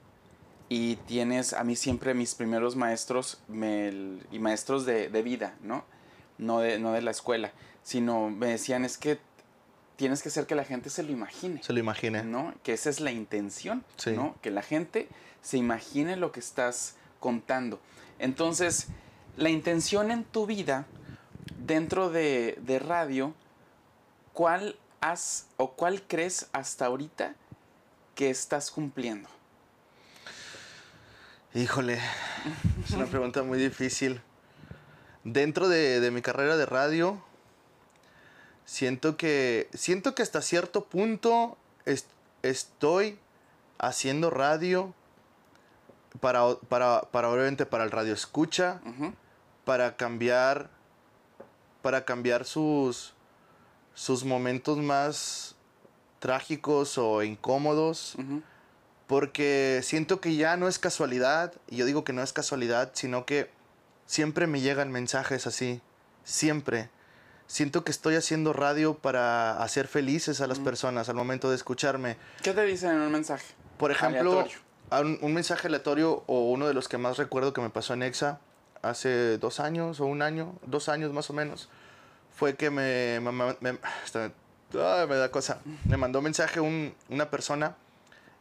y tienes, a mí siempre mis primeros maestros me- y maestros de, de vida, ¿no? No de, no de la escuela, sino me decían es que tienes que hacer que la gente se lo imagine. Se lo imagine. ¿no? Que esa es la intención, Sí. ¿no? Que la gente se imagine lo que estás contando. Entonces, la intención en tu vida, dentro de, de radio, ¿cuál has o cuál crees hasta ahorita que estás cumpliendo? Híjole, es una pregunta muy difícil. Dentro de, de mi carrera de radio, siento que, siento que hasta cierto punto est- estoy haciendo radio para, para, para obviamente para el radio escucha, para cambiar, para cambiar sus, sus momentos más trágicos o incómodos porque siento que ya no es casualidad, y yo digo que no es casualidad, sino que siempre me llegan mensajes así, siempre. Siento que estoy haciendo radio para hacer felices a las Mm. personas al momento de escucharme. ¿Qué te dicen en un mensaje? Por ejemplo, un, un mensaje aleatorio o uno de los que más recuerdo que me pasó en Exa hace dos años o un año, dos años más o menos, fue que me, me, me- hasta me- ay, me da cosa. Me mandó un mensaje un- una persona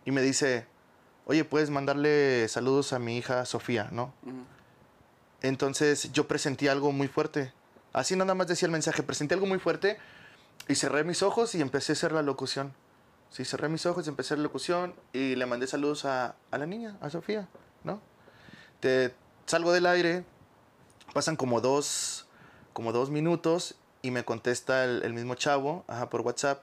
y me dice, oye, puedes mandarle saludos a mi hija Sofía, ¿no? Entonces yo presenté algo muy fuerte. Así nada más decía el mensaje, presenté algo muy fuerte y cerré mis ojos y empecé a hacer la locución. Sí, cerré mis ojos y empecé a locución y le mandé saludos a, a la niña, a Sofía, ¿no? Te, salgo del aire, pasan como dos, como dos minutos y me contesta el, el mismo chavo, ajá, por WhatsApp.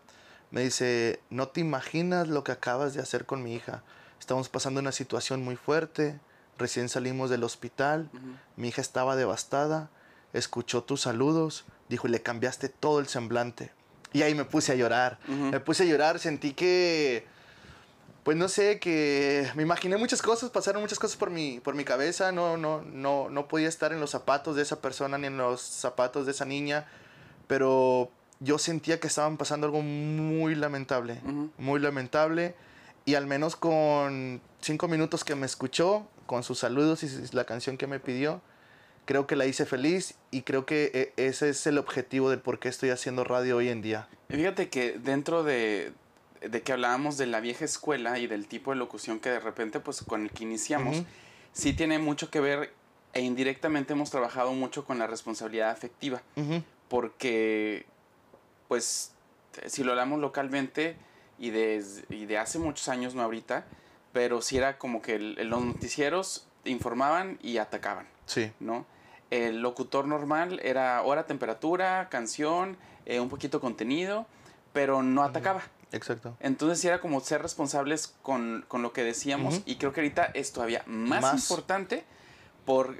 Me dice, no te imaginas lo que acabas de hacer con mi hija. Estamos pasando una situación muy fuerte. Recién salimos del hospital. Mi hija estaba devastada. Escuchó tus saludos. Dijo, y le cambiaste todo el semblante. Y ahí me puse a llorar. Me puse a llorar. Sentí que, pues no sé, que me imaginé muchas cosas. Pasaron muchas cosas por mi, por mi cabeza. No, no, no, no podía estar en los zapatos de esa persona ni en los zapatos de esa niña. Pero yo sentía que estaban pasando algo muy lamentable. Muy lamentable. Y al menos con cinco minutos que me escuchó, con sus saludos y la canción que me pidió, creo que la hice feliz y creo que eh, ese es el objetivo del por qué estoy haciendo radio hoy en día. Y Fíjate que dentro de, de que hablábamos de la vieja escuela y del tipo de locución que de repente, pues con el que iniciamos, sí tiene mucho que ver e indirectamente hemos trabajado mucho con la responsabilidad afectiva, porque, pues, si lo hablamos localmente, y de, y de hace muchos años, no ahorita, pero sí era como que el- los noticieros informaban y atacaban, Sí. ¿no? El locutor normal era hora, temperatura, canción, eh, un poquito contenido, pero no atacaba. Exacto. Entonces sí era como ser responsables con, con lo que decíamos y creo que ahorita es todavía más, Más. importante por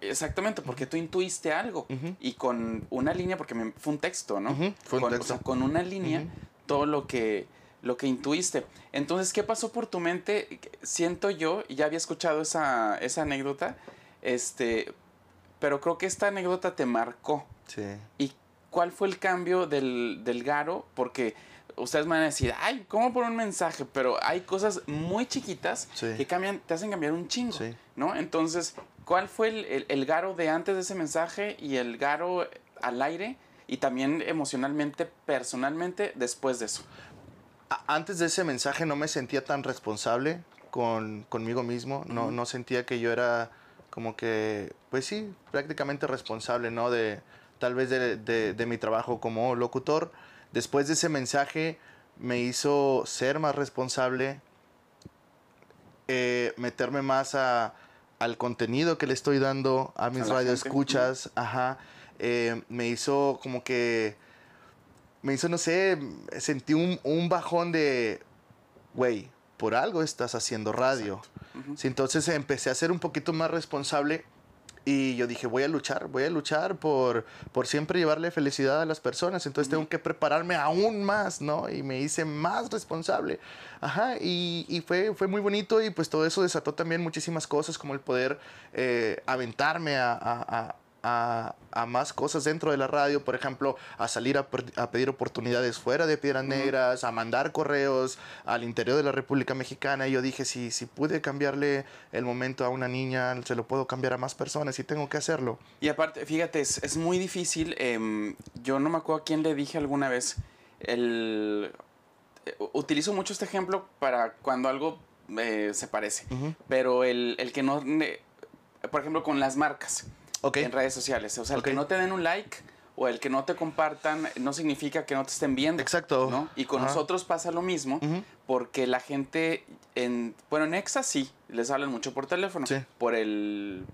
exactamente porque tú intuiste algo Ujú. y con una línea porque me- fue un texto, ¿no? Fue un con, o texto. sea, con una línea todo lo que lo que intuiste. Entonces, ¿qué pasó por tu mente? Siento yo, y ya había escuchado esa, esa anécdota, este, pero creo que esta anécdota te marcó. Sí. ¿Y cuál fue el cambio del, del Garo? Porque ustedes me van a decir, ay, ¿cómo por un mensaje? Pero hay cosas muy chiquitas Sí. que cambian, te hacen cambiar un chingo, Sí. ¿no? Entonces, ¿cuál fue el, el- el Garo de antes de ese mensaje y el Garo al aire? Y también emocionalmente, personalmente, después de eso. Antes de ese mensaje no me sentía tan responsable con, conmigo mismo. No, no sentía que yo era como que, pues sí, prácticamente responsable, ¿no? De tal vez de, de- de mi trabajo como locutor. Después de ese mensaje me hizo ser más responsable, eh, meterme más a, al contenido que le estoy dando a mis A radioescuchas, ajá. Eh, me hizo como que me hizo, no sé, sentí un, un bajón de, güey, por algo estás haciendo radio. Sí, entonces empecé a ser un poquito más responsable y yo dije, voy a luchar, voy a luchar por, por siempre llevarle felicidad a las personas. Entonces tengo que prepararme aún más, ¿no? Y me hice más responsable. Ajá, y, y fue, fue muy bonito y pues todo eso desató también muchísimas cosas como el poder eh, aventarme a, a- a- a- a más cosas dentro de la radio, por ejemplo, a salir a, a pedir oportunidades fuera de Piedras Negras, a mandar correos al interior de la República Mexicana. Y yo dije, si, si pude cambiarle el momento a una niña, se lo puedo cambiar a más personas y tengo que hacerlo. Y aparte, fíjate, es, es muy difícil. em, yo no me acuerdo a quién le dije alguna vez. El, eh, utilizo mucho este ejemplo para cuando algo eh, se parece. Ujú. Pero el, el que no. por ejemplo, con las marcas En redes sociales. O sea, el que no te den un like o el que no te compartan no significa que no te estén viendo. Exacto. ¿no? Y con Ajá. nosotros pasa lo mismo. Porque la gente en bueno en Exa sí les hablan mucho por teléfono Sí. por el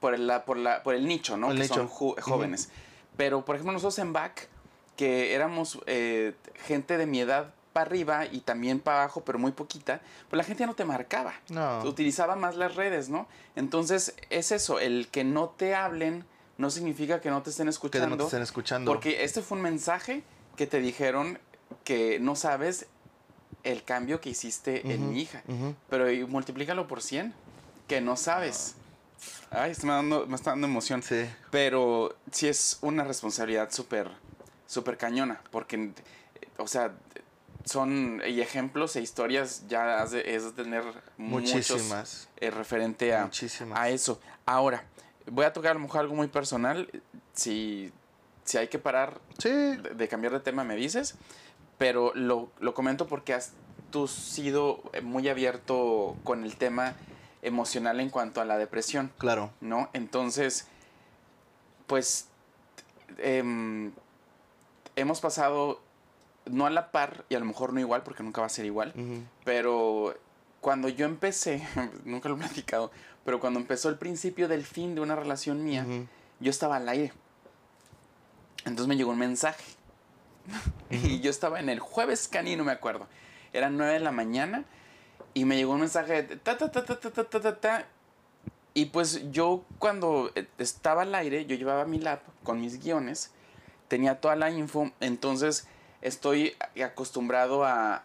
por el la- por la por el nicho no El que nicho. son ju- jóvenes pero por ejemplo nosotros en Back que éramos eh, gente de mi edad para arriba y también para abajo pero muy poquita pues la gente ya no te marcaba No. utilizaba más las redes no entonces es eso el que no te hablen no significa que no te estén Que escuchando no te estén escuchando. porque este fue un mensaje que te dijeron que no sabes el cambio que hiciste en mi hija. Pero multiplícalo por 100, que no sabes. Ay, está me, dando, me está dando emoción. Sí. Pero sí es una responsabilidad súper, súper cañona. Porque, o sea, son y ejemplos e historias ya has de, es de tener muchos Muchísimas. eh, referente a, Muchísimas. a eso. Ahora, voy a tocar a lo mejor algo muy personal. Si, si hay que parar Sí. de, de cambiar de tema, me dices. Pero lo, lo comento porque has tú sido muy abierto con el tema emocional en cuanto a la depresión, Claro. ¿no? Entonces, pues, em, hemos pasado, no a la par, y a lo mejor no igual, porque nunca va a ser igual, pero cuando yo empecé, nunca lo he platicado, pero cuando empezó el principio del fin de una relación mía, yo estaba al aire. Entonces me llegó un mensaje. y yo estaba en el jueves canino, me acuerdo. Eran 9 de la mañana y me llegó un mensaje de ta, ta, ta, ta, ta, ta, ta, ta. Y pues yo cuando estaba al aire, yo llevaba mi lap con mis guiones, tenía toda la info, entonces estoy acostumbrado a,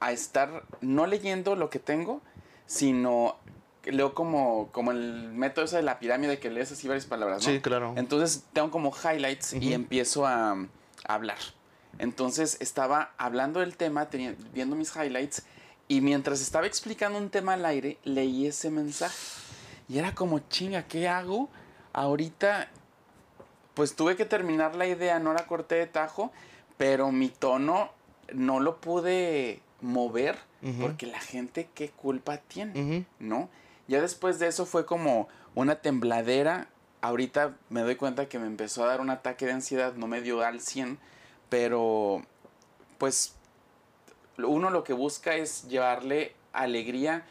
a estar no leyendo lo que tengo, sino leo como, como el método ese de la pirámide que lees así varias palabras, ¿no? Sí, claro. Entonces tengo como highlights y Ujú. empiezo a, a hablar. Entonces estaba hablando del tema, tenía- viendo mis highlights y mientras estaba explicando un tema al aire, leí ese mensaje. Y era como, chinga, ¿qué hago? Ahorita, pues tuve que terminar la idea, no la corté de tajo, pero mi tono no lo pude mover porque la gente, ¿qué culpa tiene? ¿no? Ya después de eso fue como una tembladera. Ahorita me doy cuenta que me empezó a dar un ataque de ansiedad, no me dio al 100, pero pues uno lo que busca es llevarle alegría.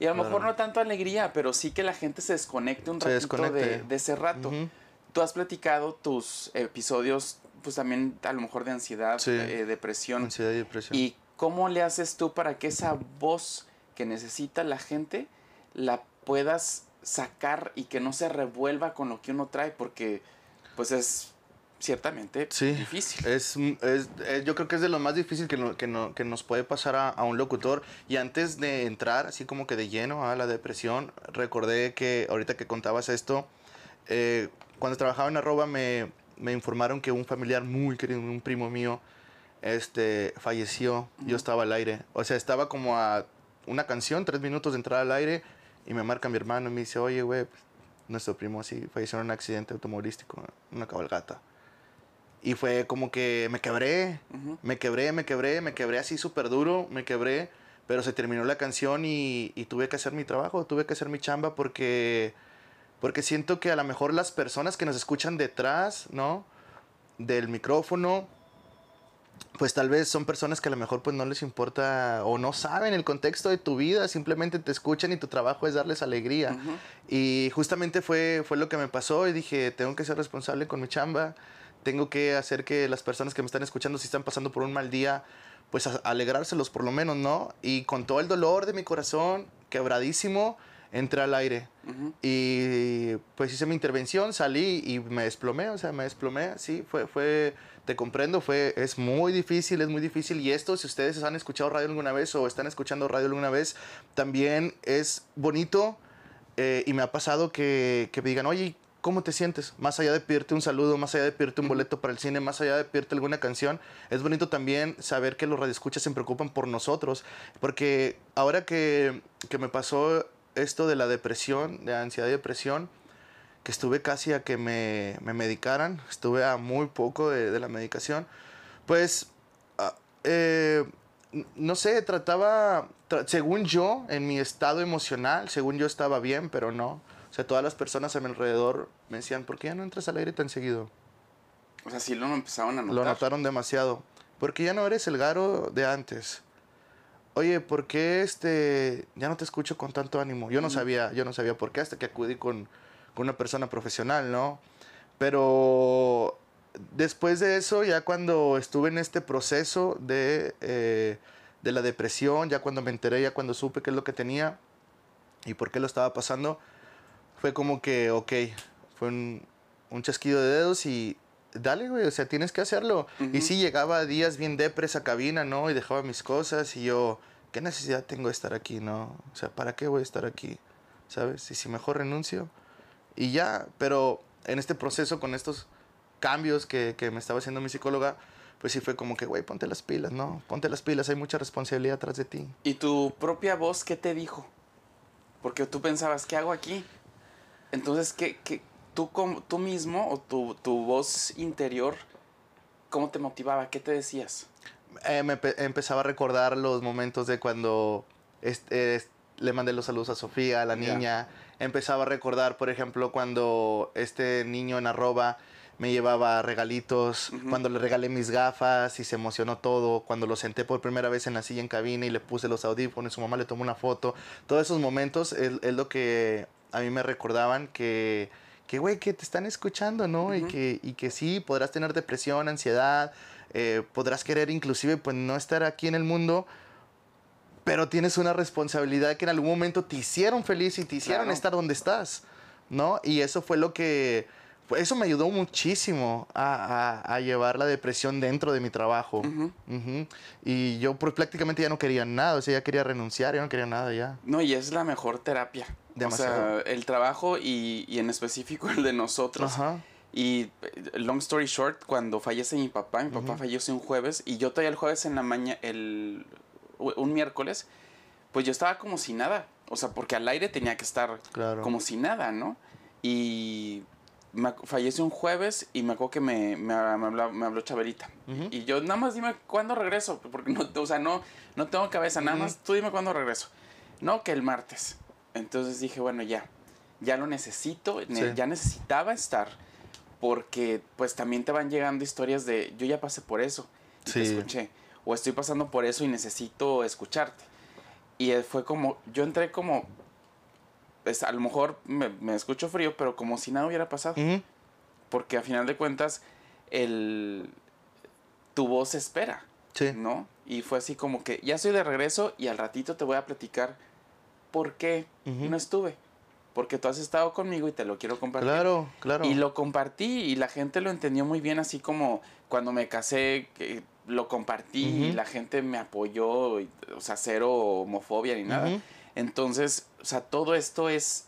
Y a lo mejor no tanto alegría, pero sí que la gente se desconecte un Se ratito de, desconecte. de ese rato. Tú has platicado tus episodios, pues también a lo mejor de ansiedad, Sí. eh, depresión. Ansiedad y depresión. ¿Y cómo le haces tú para que esa voz que necesita la gente la puedas sacar y que no se revuelva con lo que uno trae? Porque pues es ciertamente Sí, difícil. Es, es- eh, yo creo que es de lo más difícil que, no- que, no- que nos puede pasar a, a un locutor. Y antes de entrar, así como que de lleno a la depresión, recordé que ahorita que contabas esto, eh, cuando trabajaba en arroba me, me informaron que un familiar muy querido, un primo mío, este, falleció. Yo estaba al aire. O sea, estaba como a una canción, tres minutos de entrar al aire, y me marca mi hermano y me dice, oye, güey, pues, nuestro primo así falleció en un accidente automovilístico, una cabalgata. Y fue como que me quebré, me quebré, me quebré, me quebré así súper duro, me quebré, pero se terminó la canción y, y tuve que hacer mi trabajo, tuve que hacer mi chamba porque, porque siento que a lo mejor las personas que nos escuchan detrás, ¿no? Del micrófono, pues tal vez son personas que a lo mejor pues no les importa o no saben el contexto de tu vida, simplemente te escuchan y tu trabajo es darles alegría. Y justamente fue, fue lo que me pasó y dije, tengo que ser responsable con mi chamba, tengo que hacer que las personas que me están escuchando, si están pasando por un mal día, pues alegrárselos por lo menos, ¿no? Y con todo el dolor de mi corazón, quebradísimo, entré al aire. Ujú. Y pues hice mi intervención, salí y me desplomé, o sea, me desplomé, sí, fue, fue, te comprendo, fue, es muy difícil, es muy difícil. Y esto, si ustedes han escuchado radio alguna vez o están escuchando radio alguna vez, también es bonito eh, y me ha pasado que, que me digan, oye, ¿cómo te sientes? Más allá de pedirte un saludo, más allá de pedirte un boleto para el cine, más allá de pedirte alguna canción, es bonito también saber que los radioescuchas se preocupan por nosotros. Porque ahora que, que me pasó esto de la depresión, de ansiedad y depresión, que estuve casi a que me, me medicaran, estuve a muy poco de, de la medicación, pues, ah, eh, no sé, trataba, tra- según yo, en mi estado emocional, según yo estaba bien, pero no. O sea, todas las personas a mi alrededor me decían, ¿por qué ya no entras al aire tan seguido? O sea, sí lo empezaron a notar. Lo notaron demasiado. Porque ya no eres el Garo de antes. Oye, ¿por qué este ya no te escucho con tanto ánimo? Yo no sabía, yo no sabía por qué hasta que acudí con, con una persona profesional, ¿no? Pero después de eso, ya cuando estuve en este proceso de, eh, de la depresión, ya cuando me enteré, ya cuando supe qué es lo que tenía y por qué lo estaba pasando, fue como que, ok, fue un, un chasquido de dedos y dale, güey, o sea, tienes que hacerlo. Y sí, llegaba a días bien depres a cabina, ¿no? Y dejaba mis cosas y yo, ¿qué necesidad tengo de estar aquí, no? O sea, ¿para qué voy a estar aquí? ¿Sabes? Y si mejor renuncio. Y ya, pero en este proceso con estos cambios que, que me estaba haciendo mi psicóloga, pues sí fue como que, güey, ponte las pilas, ¿no? Ponte las pilas, hay mucha responsabilidad atrás de ti. ¿Y tu propia voz qué te dijo? Porque tú pensabas, ¿qué hago aquí? Entonces, ¿qué, qué, tú, tú mismo o tu, tu voz interior, cómo te motivaba? ¿Qué te decías? eh, me empe- empezaba a recordar los momentos de cuando este, es- le mandé los saludos a Sofía, a la niña. Empezaba a recordar, por ejemplo, cuando este niño en arroba me llevaba regalitos, cuando le regalé mis gafas y se emocionó todo, cuando lo senté por primera vez en la silla en cabina y le puse los audífonos, su mamá le tomó una foto. Todos esos momentos es, es lo que a mí me recordaban que, que güey, que te están escuchando, ¿no? y, que, y que sí, podrás tener depresión, ansiedad, eh, podrás querer inclusive pues no estar aquí en el mundo, pero tienes una responsabilidad que en algún momento te hicieron feliz y te hicieron Claro. estar donde estás, ¿no? Y eso fue lo que, eso me ayudó muchísimo a, a- a llevar la depresión dentro de mi trabajo. Y yo pues, prácticamente ya no quería nada, o sea, ya quería renunciar, ya no quería nada ya. No, y es la mejor terapia. Demasiado. O sea, el trabajo y, y en específico el de nosotros. Ajá. Y eh, long story short, cuando fallece mi papá, mi papá Ujú. fallece un jueves y yo todavía el jueves en la mañana, el, un miércoles, pues yo estaba como si nada. O sea, porque al aire tenía que estar Claro. como si nada, ¿no? Y me fallece un jueves y me acuerdo que me, me, me habló, me habló Chabelita. Y yo, nada más dime cuándo regreso, porque no, o sea, no, no tengo cabeza, nada más tú dime cuándo regreso. No, que el martes. Entonces dije, bueno, ya, ya lo necesito, Sí. ya necesitaba estar, porque pues también te van llegando historias de, yo ya pasé por eso, y te escuché. o estoy pasando por eso y necesito escucharte. Y eh, fue como, yo entré como, pues, a lo mejor me, me escucho frío, pero como si nada hubiera pasado. Porque a final de cuentas, el, tu voz espera, Sí. ¿no? Y fue así como que ya estoy de regreso y al ratito te voy a platicar por qué no estuve. Porque tú has estado conmigo y te lo quiero compartir. Claro, claro. Y lo compartí y la gente lo entendió muy bien, así como cuando me casé, que lo compartí y la gente me apoyó, y, o sea, cero homofobia ni nada. Entonces, o sea, todo esto es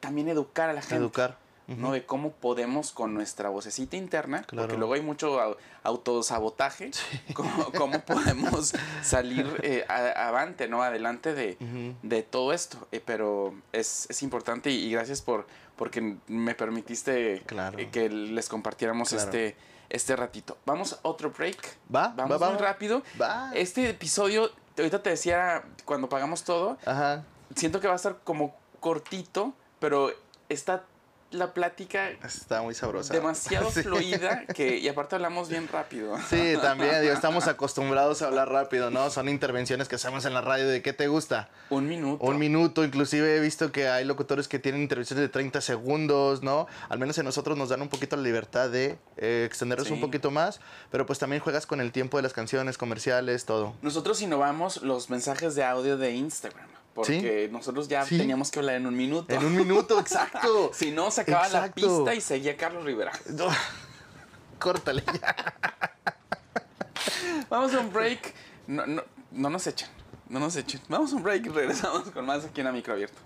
también educar a la gente. Educar. ¿No? De cómo podemos con nuestra vocecita interna, Claro. porque luego hay mucho au- autosabotaje, cómo, cómo podemos salir eh, avante, ¿no? Adelante de, de todo esto. Eh, pero es, es importante y, y gracias por porque me permitiste Claro. eh, que les compartiéramos Claro. este, este ratito. Vamos a otro break. Va, Vamos va, va, muy va. rápido. Va. Este episodio, ahorita te decía, cuando pagamos todo, Ajá. siento que va a estar como cortito, pero está la plática Está muy sabrosa. demasiado Sí. fluida que y aparte hablamos bien rápido. Sí, también, digo, estamos acostumbrados a hablar rápido, ¿no? Son intervenciones que hacemos en la radio de qué te gusta. Un minuto. Un minuto, inclusive he visto que hay locutores que tienen intervenciones de 30 segundos, ¿no? Al menos en nosotros nos dan un poquito la libertad de eh, extenderlos Sí. un poquito más, pero pues también juegas con el tiempo de las canciones, comerciales, todo. Nosotros innovamos los mensajes de audio de Instagram. Porque nosotros ya Sí. teníamos que hablar en un minuto. En un minuto, exacto. Si no, se acaba la pista y seguía Carlos Rivera. No, Córtale ya. Vamos a un break. No, no, no nos echen. No nos echen. Vamos a un break y regresamos con más aquí en A Micro Abierto.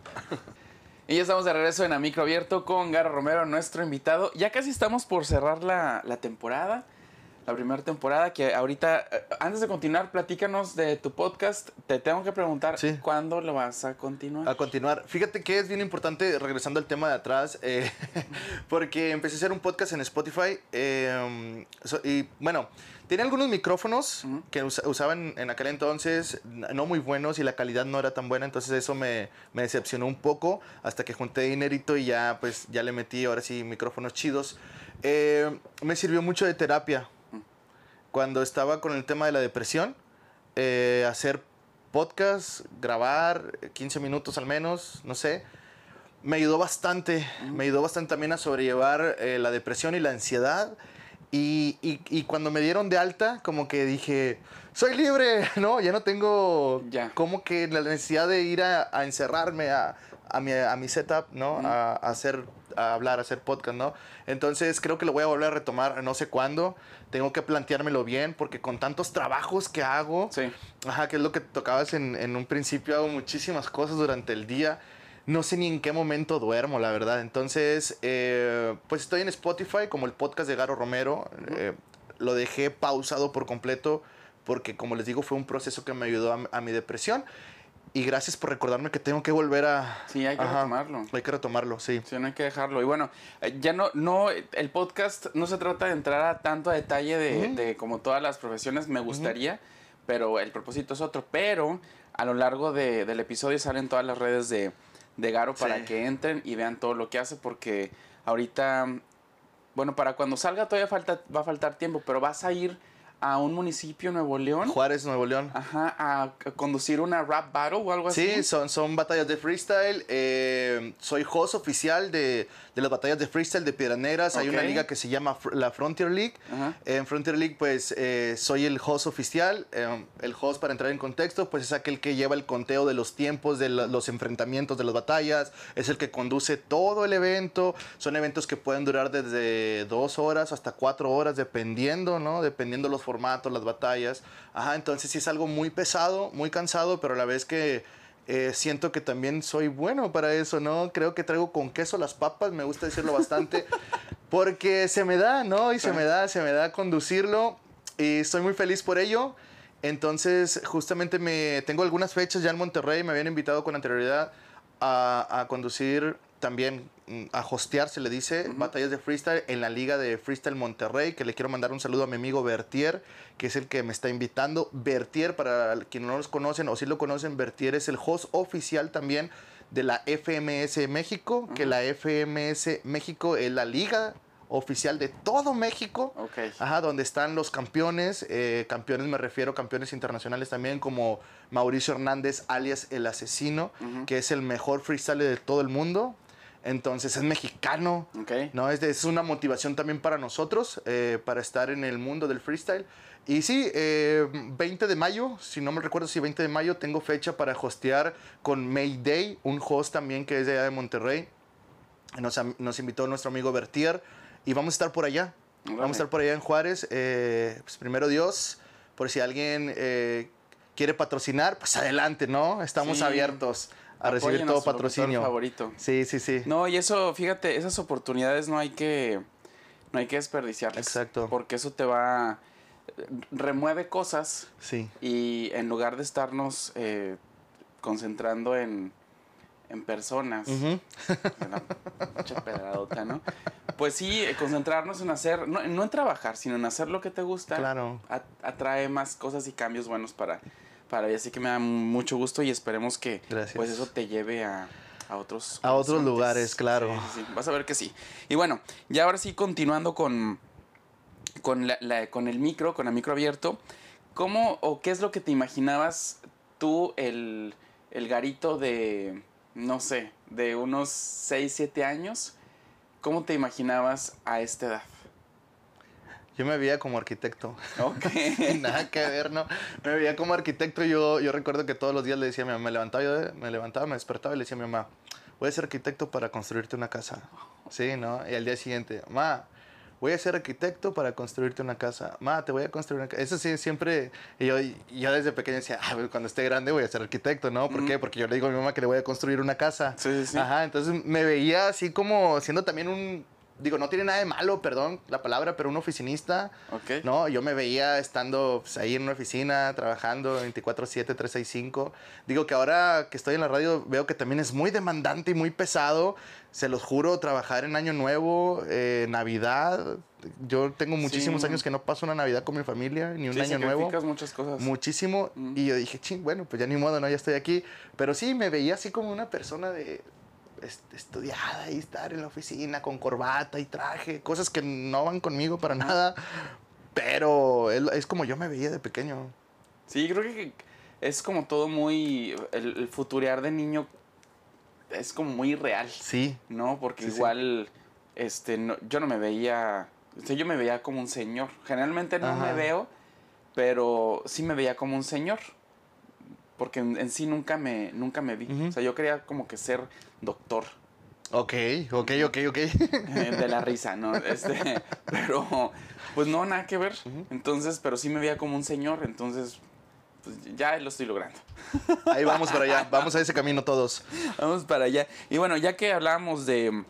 Y ya estamos de regreso en A Micro Abierto con Garo Romero, nuestro invitado. Ya casi estamos por cerrar la, la temporada. La primera temporada que ahorita, eh, antes de continuar, platícanos de tu podcast. Te tengo que preguntar, Sí. ¿cuándo lo vas a continuar? A continuar, fíjate que es bien importante, regresando al tema de atrás, eh, porque empecé a hacer un podcast en Spotify eh, so- y bueno, tenía algunos micrófonos que us- usaban en aquel entonces, no muy buenos y la calidad no era tan buena, entonces eso me, me decepcionó un poco hasta que junté dinerito y ya pues ya le metí ahora sí micrófonos chidos. Eh, me sirvió mucho de terapia cuando estaba con el tema de la depresión, eh, hacer podcast, grabar eh, 15 minutos al menos, no sé, me ayudó bastante, me ayudó bastante también a sobrellevar eh, la depresión y la ansiedad. Y, y- y cuando me dieron de alta, como que dije, soy libre, ¿no? Ya no tengo Ya. como que la necesidad de ir a, a encerrarme a, a mi, a mi setup, ¿no? A hacer, a hablar, a hacer podcast, ¿no? Entonces creo que lo voy a volver a retomar, no sé cuándo. Tengo que planteármelo bien porque con tantos trabajos que hago, Sí. Ajá, que es lo que tocabas en, en un principio. Hago muchísimas cosas durante el día. No sé ni en qué momento duermo, la verdad. Entonces, eh, pues estoy en Spotify como el podcast de Garo Romero. Eh, lo dejé pausado por completo porque, como les digo, fue un proceso que me ayudó a, a mi depresión. Y gracias por recordarme que tengo que volver a... Sí, hay que Ajá, retomarlo. Hay que retomarlo, sí. Sí, no hay que dejarlo. Y bueno, eh, ya no, no, el podcast no se trata de entrar a tanto a detalle de, como todas las profesiones, me gustaría, pero el propósito es otro. Pero a lo largo de- del episodio salen todas las redes de, de Garo para Sí. que entren y vean todo lo que hace, porque ahorita, bueno, para cuando salga todavía falta, va a faltar tiempo, pero vas a ir a un municipio, Nuevo León, Juárez, Nuevo León. ajá, a, conducir una rap battle o algo así. Sí, son, son batallas de freestyle. eh, soy host oficial de, de las batallas de freestyle de Piedras Negras. Hay una liga que se llama la Frontier League. Ajá. En Frontier League, pues eh, soy el host oficial. eh, el host, para entrar en contexto, pues es aquel que lleva el conteo de los tiempos de la- los enfrentamientos de las batallas. Es el que conduce todo el evento. Son eventos que pueden durar desde dos horas hasta cuatro horas, dependiendo, ¿no? Dependiendo los formatos, las batallas. Ajá, entonces sí es algo muy pesado, muy cansado, pero a la vez que eh, siento que también soy bueno para eso, ¿no? Creo que traigo con queso las papas, me gusta decirlo bastante, porque se me da, ¿no? Y se me da, se me da conducirlo y estoy muy feliz por ello. Entonces, justamente me tengo algunas fechas ya en Monterrey, me habían invitado con anterioridad a, a conducir también, mm, a hostear, se le dice, batallas de freestyle en la liga de Freestyle Monterrey, que le quiero mandar un saludo a mi amigo Bertier, que es el que me está invitando. Bertier, para quienes no los conocen o si lo conocen, Bertier es el host oficial también de la FMS México, que la FMS México es la liga oficial de todo México. Ok. Ajá, donde están los campeones, eh, campeones me refiero, campeones internacionales también, como Mauricio Hernández, alias El Asesino, que es el mejor freestyler de todo el mundo. Entonces es mexicano. ¿no? Es, es una motivación también para nosotros, eh, para estar en el mundo del freestyle. Y sí, eh, 20 de mayo, si no me recuerdo si 20 de mayo, tengo fecha para hostear con Mayday, un host también que es de allá de Monterrey. Nos, nos invitó nuestro amigo Bertier y vamos a estar por allá. Vamos a estar por allá en Juárez. eh, pues primero Dios, por si alguien eh, quiere patrocinar, pues adelante, ¿no? Estamos Sí. abiertos a recibir Apoyen todo su locutor patrocinio. favorito. Sí, sí, sí. No, y eso, fíjate, esas oportunidades no hay que, no hay que desperdiciarlas. Exacto. Porque eso te va, remueve cosas Sí. y en lugar de estarnos eh, concentrando en, en personas, la pinche pedradota, ¿no? Pues sí, eh, concentrarnos en hacer, no, no en trabajar, sino en hacer lo que te gusta. Claro. a- atrae más cosas y cambios buenos para, para ella. Así que me da mucho gusto y esperemos que Gracias. pues eso te lleve a, a otros A otros horizontes. lugares, claro. Sí, sí, sí. Vas a ver que sí. Y bueno, ya ahora sí continuando con, con, la- la- con el micro, con el micro abierto, ¿cómo o qué es lo que te imaginabas tú el, el garito de, no sé, de unos 6, 7 años? ¿Cómo te imaginabas a esta edad? Yo me veía como arquitecto. Ok. Nada que ver, ¿no? Me veía como arquitecto. Yo, yo recuerdo que todos los días le decía a mi mamá, me levantaba, yo me levantaba, me despertaba y le decía a mi mamá, voy a ser arquitecto para construirte una casa. Sí, ¿no? Y al día siguiente, ma, voy a ser arquitecto para construirte una casa. Ma, te voy a construir una casa. Eso sí, siempre, y yo, yo desde pequeño decía, ah, cuando esté grande voy a ser arquitecto, ¿no? ¿Por qué? Porque yo le digo a mi mamá que le voy a construir una casa. Sí, sí, sí. Ajá, entonces me veía así como siendo también un, digo, no tiene nada de malo, perdón la palabra, pero un oficinista. Ok. No, yo me veía estando pues, ahí en una oficina, trabajando 24/7, 365. Digo que ahora que estoy en la radio veo que también es muy demandante y muy pesado. Se los juro, trabajar en Año Nuevo, eh, Navidad. Yo tengo muchísimos Sí. años que no paso una Navidad con mi familia, ni un Sí, Año Nuevo. muchas cosas. Muchísimo. Mm. Y yo dije, ching, bueno, pues ya ni modo, ¿no? Ya estoy aquí. Pero sí, me veía así como una persona de estudiada y estar en la oficina con corbata y traje, cosas que no van conmigo para nada. Pero es, como yo me veía de pequeño. Sí, creo que es como todo muy. El, el futurear de niño es como muy real, Sí, ¿no? Porque Sí, sí. igual, este, no- yo no me veía. O sea, yo me veía como un señor. Generalmente no me veo, pero sí me veía como un señor. Porque en, en sí nunca me, nunca me vi. O sea, yo quería como que ser doctor. ok, ok, ok, ok. eh, de la risa, ¿no? Este, pero, pues no, nada que ver. Entonces, pero sí me veía como un señor, entonces, pues ya lo estoy logrando. Ahí vamos para allá, vamos a ese camino todos. Vamos para allá. Y bueno, ya que hablábamos de...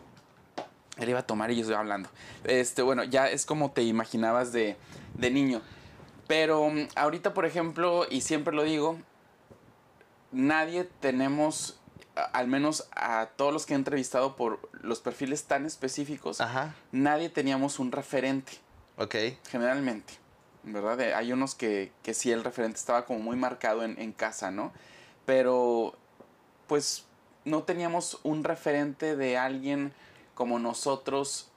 Él iba a tomar y yo estoy hablando. Este, bueno, ya es como te imaginabas de, de niño. Pero mm, ahorita, por ejemplo, y siempre lo digo, nadie tenemos, al menos a todos los que he entrevistado por los perfiles tan específicos, Ajá, nadie teníamos un referente, ok. generalmente. ¿Verdad? Eh, Hay unos que, que sí el referente estaba como muy marcado en, en casa, ¿no? Pero, pues, no teníamos un referente de alguien como nosotros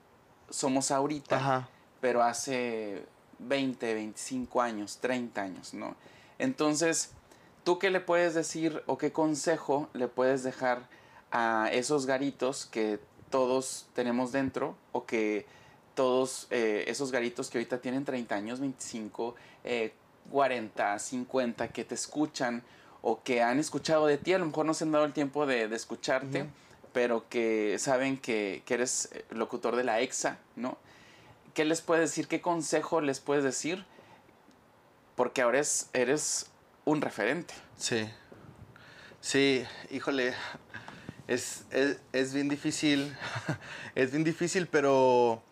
somos ahorita, Ajá, pero hace 20, 25 años, 30 años, ¿no? Entonces, ¿tú qué le puedes decir o qué consejo le puedes dejar a esos garitos que todos tenemos dentro o que todos eh, esos garitos que ahorita tienen 30 años, 25, eh, 40, 50, que te escuchan o que han escuchado de ti, a lo mejor no se han dado el tiempo de, de escucharte, pero que saben que, que eres eh, locutor de la EXA, ¿no? ¿Qué les puedes decir? ¿Qué consejo les puedes decir? Porque ahora es- eres un referente. sí. Sí, híjole, es, es, es bien difícil, es bien difícil, pero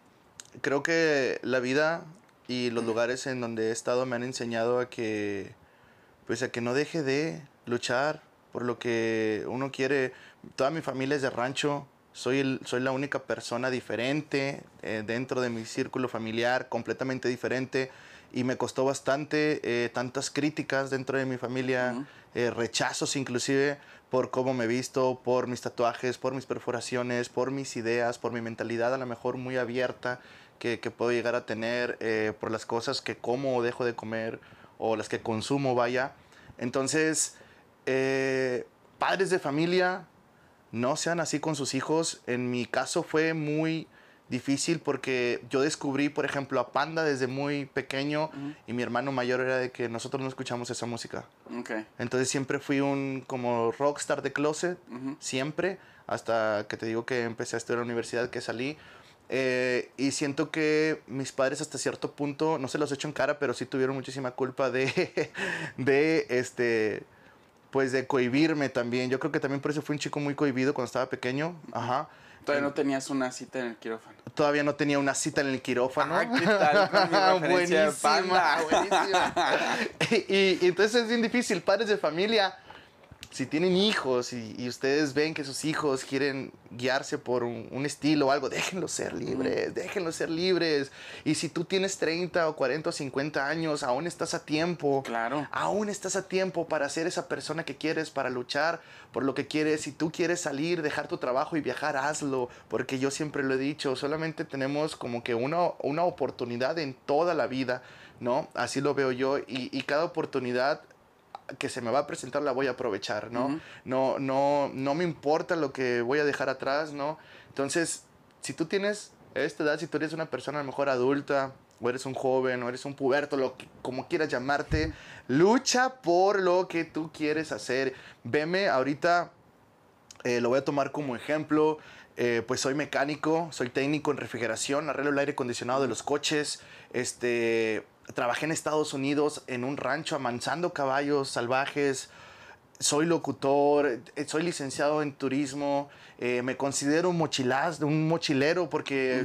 creo que la vida y los lugares en donde he estado me han enseñado a que, pues a que no deje de luchar por lo que uno quiere. Toda mi familia es de rancho, soy, el, soy la única persona diferente eh, dentro de mi círculo familiar, completamente diferente. Y me costó bastante eh, tantas críticas dentro de mi familia, eh, rechazos inclusive por cómo me he visto, por mis tatuajes, por mis perforaciones, por mis ideas, por mi mentalidad a lo mejor muy abierta que, que puedo llegar a tener, eh, por las cosas que como o dejo de comer o las que consumo, vaya. Entonces, padres de familia, no sean así con sus hijos. En mi caso fue muy difícil porque yo descubrí, por ejemplo, a Panda desde muy pequeño Ujú. y mi hermano mayor era de que nosotros no escuchamos esa música. Ok. Entonces siempre fui un como rockstar de closet, Ujú. siempre, hasta que te digo que empecé a estudiar en la universidad, que salí. Eh, y siento que mis padres hasta cierto punto, no se los echo en cara, pero sí tuvieron muchísima culpa de, de este, pues de cohibirme también. Yo creo que también por eso fui un chico muy cohibido cuando estaba pequeño. Ajá. Todavía no tenías una cita en el quirófano. Todavía no tenía una cita en el quirófano. Ah, ¿qué tal Panda? buenísima. y, y entonces es bien difícil, padres de familia, si tienen hijos y, y ustedes ven que sus hijos quieren guiarse por un, un estilo o algo, déjenlos ser libres, déjenlos ser libres. Y si tú tienes 30 o 40 o 50 años, aún estás a tiempo. Claro. Aún estás a tiempo para ser esa persona que quieres, para luchar por lo que quieres. Si tú quieres salir, dejar tu trabajo y viajar, hazlo. Porque yo siempre lo he dicho, solamente tenemos como que una, una oportunidad en toda la vida, ¿no? Así lo veo yo. Y, y cada oportunidad que se me va a presentar la voy a aprovechar, ¿no? No, no, no me importa lo que voy a dejar atrás, ¿no? Entonces, si tú tienes esta edad, si tú eres una persona a lo mejor adulta, o eres un joven, o eres un puberto, lo que, como quieras llamarte, lucha por lo que tú quieres hacer. Veme, ahorita eh, lo voy a tomar como ejemplo. eh, pues soy mecánico, soy técnico en refrigeración, arreglo el aire acondicionado de los coches. Este, trabajé en Estados Unidos en un rancho amansando caballos salvajes. Soy locutor, eh, soy licenciado en turismo, eh, me considero un mochilaz, un mochilero porque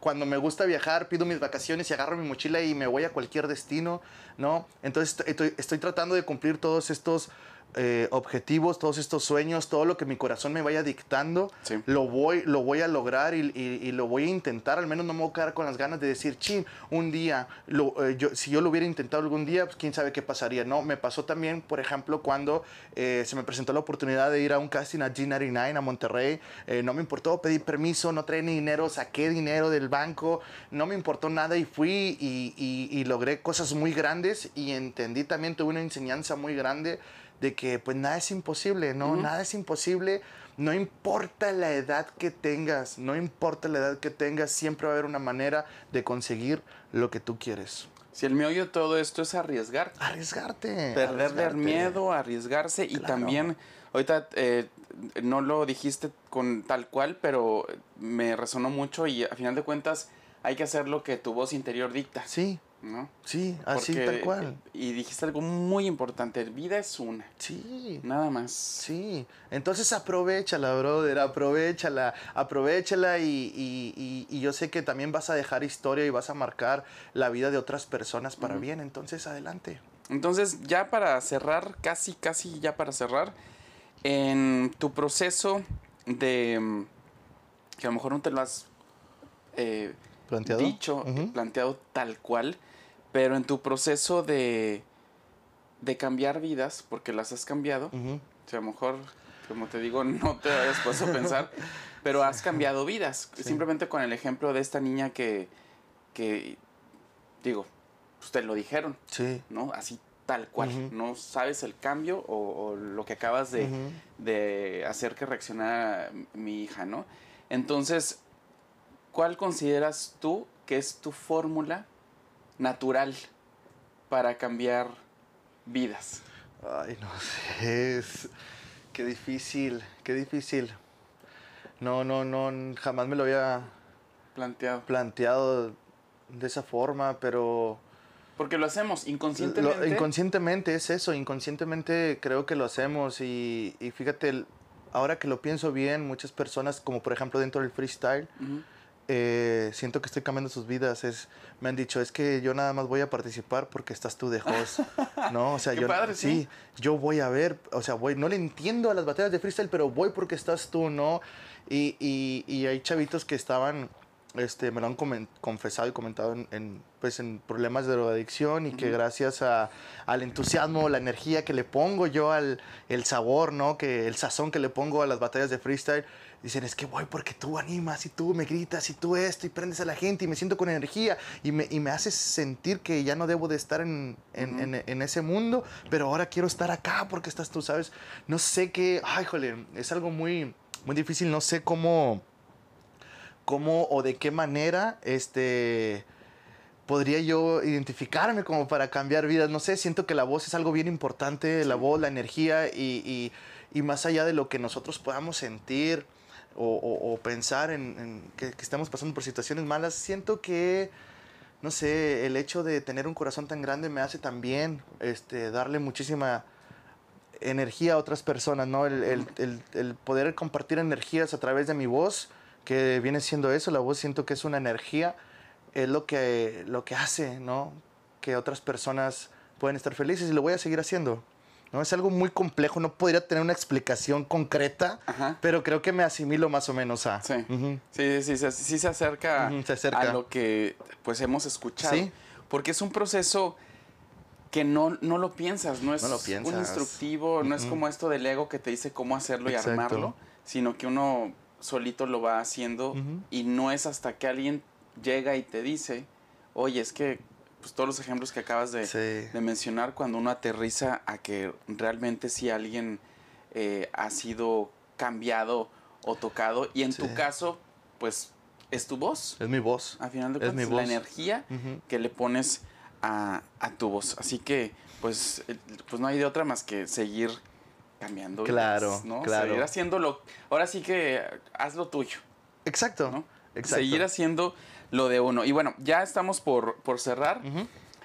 cuando me gusta viajar pido mis vacaciones y agarro mi mochila y me voy a cualquier destino, ¿no? Entonces estoy- estoy tratando de cumplir todos estos eh, objetivos, todos estos sueños, todo lo que mi corazón me vaya dictando, Sí. lo, voy, lo voy a lograr y, y- y lo voy a intentar. Al menos no me voy a quedar con las ganas de decir, chin, un día, lo- eh, yo, si yo lo hubiera intentado algún día, pues quién sabe qué pasaría. No, me pasó también, por ejemplo, cuando eh, se me presentó la oportunidad de ir a un casting a G99 a Monterrey. Eh, no me importó pedir permiso, no traía ni dinero, saqué dinero del banco, no me importó nada y fui y- y logré cosas muy grandes y entendí también, tuve una enseñanza muy grande de que pues nada es imposible, ¿no? Nada es imposible. No importa la edad que tengas, no importa la edad que tengas, siempre va a haber una manera de conseguir lo que tú quieres. Si el meollo de todo esto es arriesgar, Arriesgarte. perderle el arriesgarte. miedo, arriesgarse y también, ahorita eh, no lo dijiste con tal cual, pero me resonó mucho y a final de cuentas hay que hacer lo que tu voz interior dicta, Sí, ¿no? sí, así Porque- tal cual. Y dijiste algo muy importante, vida es una, Sí. nada más. Sí, entonces aprovechala, brother, aprovechala, aprovechala y, y- y- y yo sé que también vas a dejar historia y vas a marcar la vida de otras personas para bien, entonces adelante. Entonces, ya para cerrar, casi, casi ya para cerrar, en tu proceso de, mm, que a lo mejor no te lo has eh, ¿Planteado? dicho, planteado tal cual, pero en tu proceso de, de cambiar vidas, porque las has cambiado, o sea, a lo mejor, como te digo, no te hayas puesto a pensar, pero has cambiado vidas. Sí. Simplemente con el ejemplo de esta niña que, que digo, pues te lo dijeron, Sí. ¿no? Así tal cual. No sabes el cambio o, o lo que acabas de, de hacer que reaccionara mi hija, ¿no? Entonces, ¿cuál consideras tú que es tu fórmula natural para cambiar vidas? Ay, no sé, es... Qué difícil, qué difícil. No, no, no, jamás me lo había Planteado. planteado de esa forma, pero... Porque lo hacemos Lo- inconscientemente. inconscientemente es eso, inconscientemente creo que lo hacemos y, y fíjate, el- ahora que lo pienso bien, muchas personas, como por ejemplo dentro del freestyle. Eh, siento que estoy cambiando sus vidas. Es, me han dicho, es que yo nada más voy a participar porque estás tú de host. ¿No? O sea, Qué yo, padre, sí. sí, yo voy a ver, o sea, voy, no le entiendo a las batallas de freestyle, pero voy porque estás tú, ¿no? Y, y, y hay chavitos que estaban este, me lo han confesado y comentado en, en, pues, en problemas de drogadicción y que gracias a, al entusiasmo, la energía que le pongo yo al el sabor, ¿no? Que el sazón que le pongo a las batallas de freestyle, dicen, es que voy porque tú animas y tú me gritas y tú esto y prendes a la gente y me siento con energía y me, y me haces sentir que ya no debo de estar en, en, en- en ese mundo, pero ahora quiero estar acá porque estás tú, ¿sabes? No sé qué, ay, jole, es algo muy, muy difícil, no sé cómo cómo o de qué manera este podría yo identificarme como para cambiar vidas. No sé, siento que la voz es algo bien importante, la voz, la energía y, y- y más allá de lo que nosotros podamos sentir o, o- o pensar en, en que, que estamos pasando por situaciones malas, siento que, no sé, el hecho de tener un corazón tan grande me hace también este, darle muchísima energía a otras personas, ¿no? El, el- el- el poder compartir energías a través de mi voz, que viene siendo eso, la voz siento que es una energía, es lo que, lo que hace, ¿no? Que otras personas pueden estar felices y lo voy a seguir haciendo. ¿No? Es algo muy complejo, no podría tener una explicación concreta, Ajá. pero creo que me asimilo más o menos a... Sí. Sí, sí, sí, sí se acerca, se acerca. a lo que pues hemos escuchado. Sí. Porque es un proceso que no, no lo piensas, no es No lo un piensas. instructivo, no es como esto del ego que te dice cómo hacerlo y Exacto. armarlo, sino que uno solito lo va haciendo y no es hasta que alguien llega y te dice, oye, es que pues, todos los ejemplos que acabas de, Sí. de mencionar, cuando uno aterriza a que realmente si alguien eh, ha sido cambiado o tocado, y en tu caso, pues es tu voz, Es mi voz. a final de Es cuentas, mi la energía que le pones a, a tu voz. Así que, pues, eh, pues no hay de otra más que seguir cambiando. Claro, vidas, ¿no? claro. Seguir haciéndolo. Ahora sí que haz lo tuyo, Exacto. ¿no? Exacto. Seguir haciendo lo de uno. Y bueno, ya estamos por, por cerrar.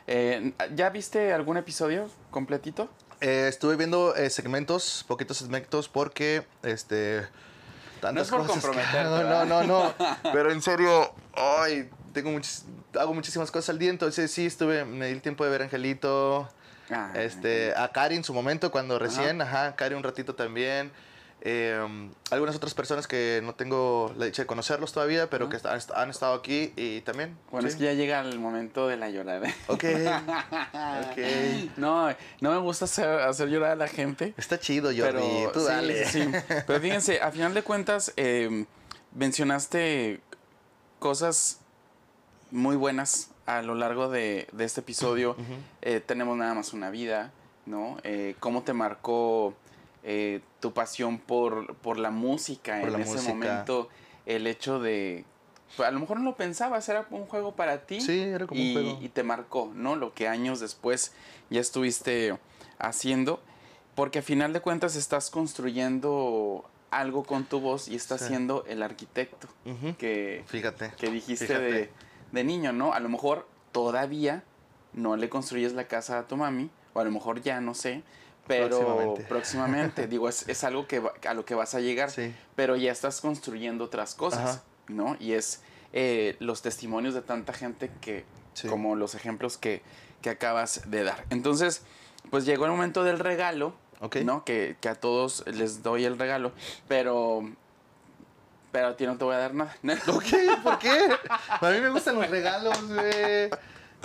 Eh, ¿Ya viste algún episodio completito? Eh, estuve viendo eh, segmentos, poquitos segmentos, porque este. tantas es por cosas que comprometerte, hago, No, ¿verdad? no, no. Pero en serio, ay, tengo muchis- hago muchísimas cosas al día. Entonces sí, estuve, me di el tiempo de ver a Angelito, Ah, este, a Cari en su momento, cuando recién, ajá, Cari un ratito también. Eh, algunas otras personas que no tengo la dicha de conocerlos todavía, pero que han, han estado aquí y también. Bueno, sí. es que ya llega el momento de la llorada. Ok, ok. No, no me gusta hacer, hacer llorar a la gente. Está chido, Jordi. Pero, Tú dale. sí, sí. Pero fíjense, a final de cuentas, eh, mencionaste cosas muy buenas a lo largo de, de este episodio. Eh, tenemos nada más una vida, ¿no? Eh, ¿Cómo te marcó eh, tu pasión por, por la música Por en la ese música. momento? El hecho de... a lo mejor no lo pensabas, era un juego para ti. Sí, era como un y, juego. y te marcó, ¿no? Lo que años después ya estuviste haciendo. Porque a final de cuentas estás construyendo algo con tu voz y estás Sí. siendo el arquitecto que, Fíjate. que dijiste de, de niño, ¿no? A lo mejor todavía no le construyes la casa a tu mami, o a lo mejor ya, no sé, pero Próximamente. próximamente, digo, es, es algo que va- a lo que vas a llegar, Sí. pero ya estás construyendo otras cosas, Ajá. ¿no? Y es eh, los testimonios de tanta gente que, Sí. como los ejemplos que, que acabas de dar. Entonces, pues llegó el momento del regalo, Ok. ¿no? Que, que a todos les doy el regalo, pero... Pero a ti no te voy a dar nada. Ok, ¿por qué? A mí me gustan los regalos, güey.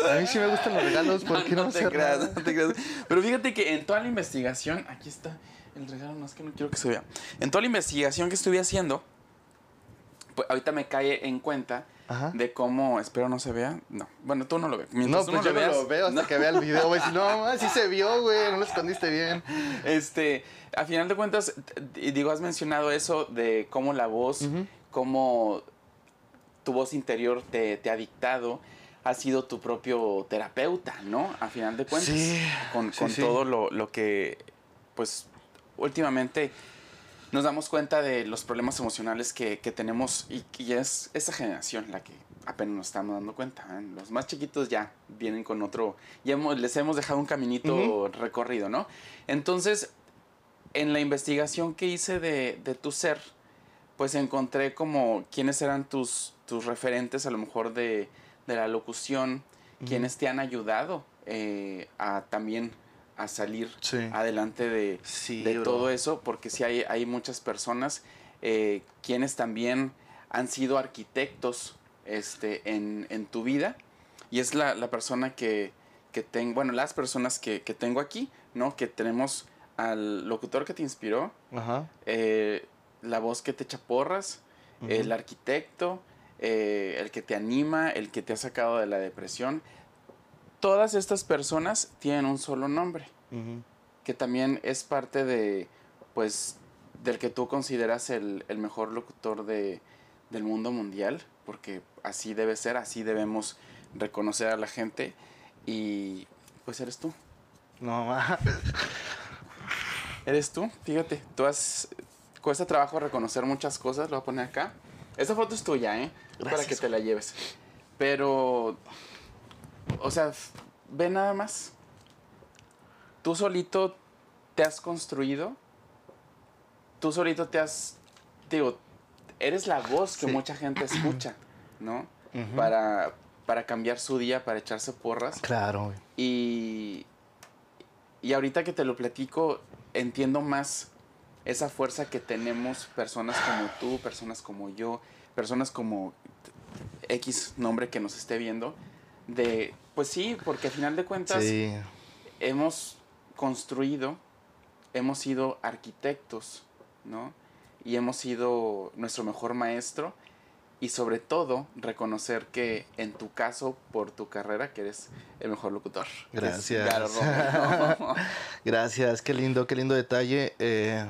A mí sí me gustan los regalos, ¿por qué no, te hacer creas, nada? no te creas. Pero fíjate que en toda la investigación, aquí está el regalo, no es que no quiero que se vea. En toda la investigación que estuve haciendo, pues ahorita me cae en cuenta Ajá. de cómo, espero no se vea, no, bueno, tú no lo ves. Mientras No, tú pues yo lo no lo veo hasta que vea el video, güey. Si no, más sí se vio, güey. No lo escondiste bien. Este, a final de cuentas, digo, has mencionado eso de cómo la voz, cómo tu voz interior te, te ha dictado, ha sido tu propio terapeuta, ¿no? A final de cuentas, Sí, con, sí, con sí. todo lo, lo que, pues, últimamente nos damos cuenta de los problemas emocionales que, que tenemos y, y es esa generación la que apenas nos estamos dando cuenta. ¿eh? Los más chiquitos ya vienen con otro, ya hemos- les hemos dejado un caminito recorrido, ¿no? Entonces, en la investigación que hice de, de tu ser, pues encontré como quiénes eran tus, tus referentes a lo mejor de, de la locución, quienes te han ayudado eh, a también a salir Sí. adelante de, Sí, de todo eso, porque sí hay, hay muchas personas eh, quienes también han sido arquitectos este, en, en tu vida. Y es la, la persona que, que tengo, bueno, las personas que, que tengo aquí, ¿no? Que tenemos al locutor que te inspiró, Ajá. eh, la voz que te echa porras, el arquitecto, eh, el que te anima, el que te ha sacado de la depresión. Todas estas personas tienen un solo nombre, que también es parte de, pues, del que tú consideras el, el mejor locutor de, del mundo mundial, porque así debe ser, así debemos reconocer a la gente y pues eres tú. No, ma. Eres tú, fíjate, tú has... Cuesta trabajo reconocer muchas cosas, lo voy a poner acá. Esta foto es tuya, ¿eh? Para que te la lleves. Pero, o sea, ve nada más. Tú solito te has construido. Tú solito te has, digo, eres la voz que Sí. mucha gente escucha, ¿no? Para, para cambiar su día, para echarse porras. Claro. Y, y ahorita que te lo platico, entiendo más esa fuerza que tenemos personas como tú, personas como yo, personas como X nombre que nos esté viendo, de, pues sí, porque al final de cuentas Sí. hemos construido, hemos sido arquitectos, ¿no? Y hemos sido nuestro mejor maestro y sobre todo reconocer que en tu caso, por tu carrera, que eres el mejor locutor. Gracias. Romero. Gracias, qué lindo, qué lindo detalle. Eh,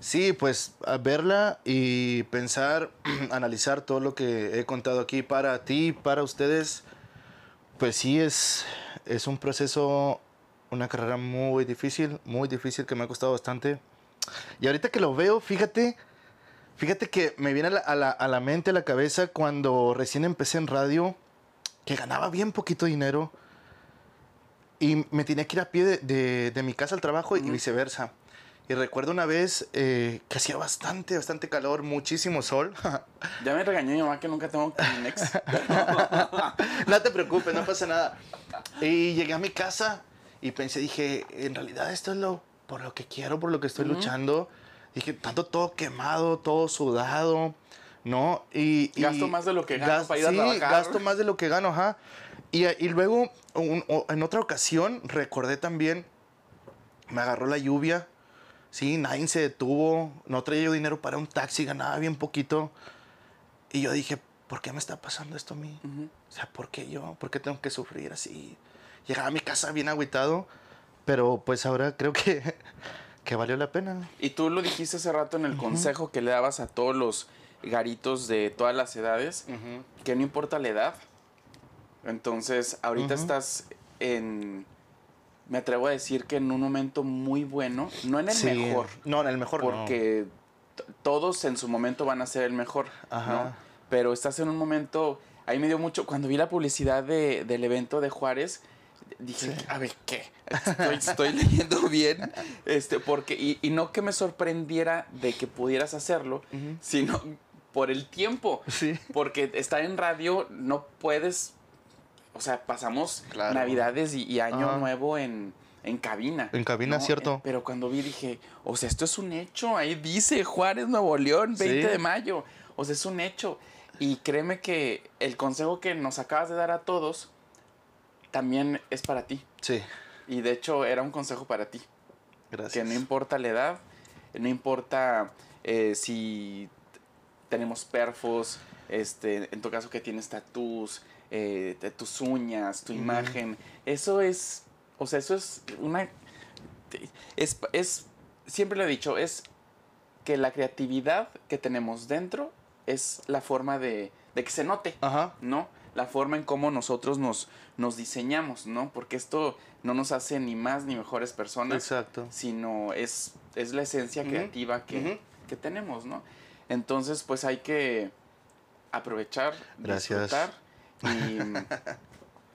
sí, pues a verla y pensar, analizar todo lo que he contado aquí para ti, para ustedes, pues sí es, es un proceso, una carrera muy difícil, muy difícil que me ha costado bastante. Y ahorita que lo veo, fíjate, fíjate que me viene a la, a la, a la mente, a la cabeza, cuando recién empecé en radio, que ganaba bien poquito dinero. Y me tenía que ir a pie de, de- de mi casa al trabajo y viceversa. Y recuerdo una vez eh, que hacía bastante, bastante calor, muchísimo sol. ya me regañó mi mamá que nunca tengo Kleenex. no te preocupes, no pasa nada. Y llegué a mi casa y pensé, dije, en realidad esto es lo por lo que quiero, por lo que estoy Ujú. luchando. Dije, tanto todo quemado, todo sudado, ¿no? Y, y- Gasto más de lo que gano para ir a sí, trabajar. gasto más de lo que gano, ajá. Y, y luego, un- en otra ocasión, recordé también, me agarró la lluvia, sí, nadie se detuvo, no traía yo dinero para un taxi, ganaba bien poquito. Y yo dije, ¿por qué me está pasando esto a mí? O sea, ¿por qué yo? ¿Por qué tengo que sufrir así? Llegaba a mi casa bien agüitado, pero pues ahora creo que, que valió la pena. Y tú lo dijiste hace rato en el consejo que le dabas a todos los garitos de todas las edades, que no importa la edad. Entonces, ahorita estás en, me atrevo a decir que en un momento muy bueno, no en el Sí. mejor, No, en el mejor porque todos en su momento van a ser el mejor, Ajá. ¿no? Pero estás en un momento, ahí me dio mucho, cuando vi la publicidad de- del evento de Juárez, dije, a ver, ¿qué? Estoy, estoy leyendo bien, este, porque, y, y no que me sorprendiera de que pudieras hacerlo, sino por el tiempo, Sí. porque estar en radio no puedes, o sea, pasamos Claro. Navidades y, y Año. Nuevo en, en cabina. En cabina, cierto. Eh, Pero cuando vi dije, o sea, esto es un hecho, ahí dice Juárez, Nuevo León, 20 Sí. de mayo, o sea, es un hecho. Y créeme que el consejo que nos acabas de dar a todos también es para ti. Sí, Y de hecho era un consejo para ti. gracias. Que no importa la edad, no importa eh, si tenemos perfos, este, en tu caso que tienes tatús, eh, de tus uñas, tu imagen. Eso es, o sea, eso es una... Es, es, siempre lo he dicho, es que la creatividad que tenemos dentro es la forma de, de que se note. Ajá. ¿no? La forma en cómo nosotros nos, nos diseñamos, ¿no? Porque esto no nos hace ni más ni mejores personas, Exacto. sino es, es la esencia creativa que, que tenemos, ¿no? Entonces, pues hay que aprovechar, Gracias. disfrutar y,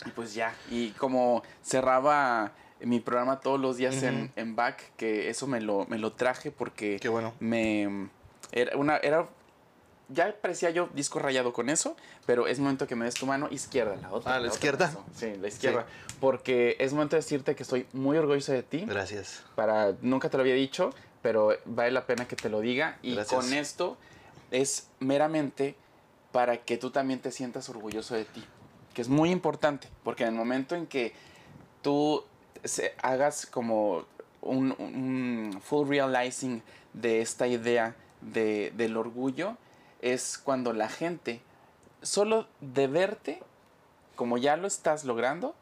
y pues ya. Y como cerraba mi programa todos los días en, en back, que eso me lo, me lo traje porque Qué bueno. me era una era ya parecía yo disco rayado con eso, pero es momento que me des tu mano izquierda, la otra. Ah, la izquierda. Sí, la izquierda, porque es momento de decirte que estoy muy orgulloso de ti. Gracias. Para nunca te lo había dicho, pero vale la pena que te lo diga y Gracias. con esto es meramente para que tú también te sientas orgulloso de ti. Que es muy importante, porque en el momento en que tú se, hagas como un, un full realizing de esta idea de, del orgullo, es cuando la gente, solo de verte, como ya lo estás logrando,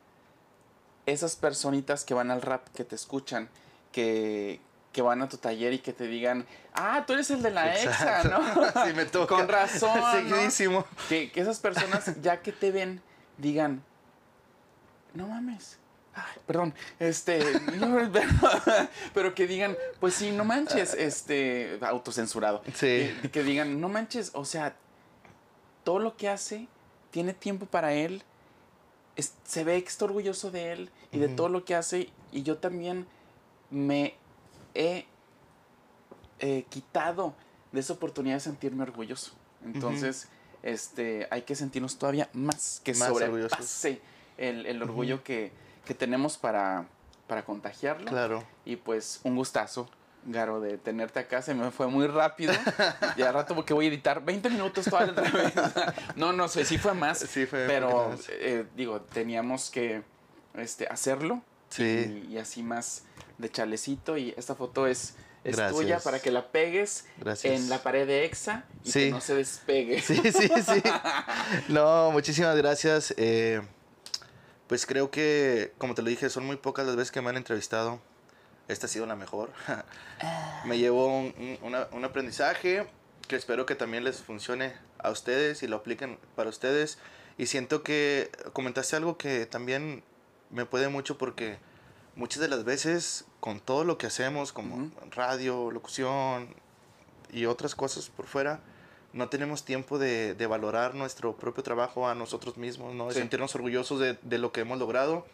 esas personitas que van al rap, que te escuchan, que, que van a tu taller y que te digan, ah, tú eres el de la exa, ¿no? Sí, me toca. Con razón. ¿no? Seguidísimo. Que, que esas personas, ya que te ven, digan, no mames. Ay, perdón, este, no, pero, pero que digan, pues sí, no manches, este, autocensurado. Sí. Que, que digan, no manches, o sea, todo lo que hace, tiene tiempo para él, es- se ve que está orgulloso de él y de todo lo que hace, y yo también me he eh, quitado de esa oportunidad de sentirme orgulloso. Entonces, este, hay que sentirnos todavía más que Más sobrepase el, el orgullo que, que tenemos para, para contagiarlo. Claro. Y pues un gustazo, Garo, de tenerte acá. Se me fue muy rápido. y al rato porque voy a editar 20 minutos toda la no, no sé, sí fue más. Sí, fue Pero, eh, digo, teníamos que este, hacerlo. Sí. Y, y así más de chalecito. Y esta foto es, es tuya para que la pegues Gracias. en la pared de EXA y Sí. que no se despegue. Sí, sí, sí. No, muchísimas gracias. Eh, pues creo que, como te lo dije, son muy pocas las veces que me han entrevistado. Esta ha sido la mejor. me llevó un, un- un aprendizaje que espero que también les funcione a ustedes y lo apliquen para ustedes. Y siento que comentaste algo que también me puede mucho porque muchas de las veces con todo lo que hacemos, como radio, locución y otras cosas por fuera, no tenemos tiempo de, de valorar nuestro propio trabajo a nosotros mismos, ¿no? de Sí. sentirnos orgullosos de, de lo que hemos logrado.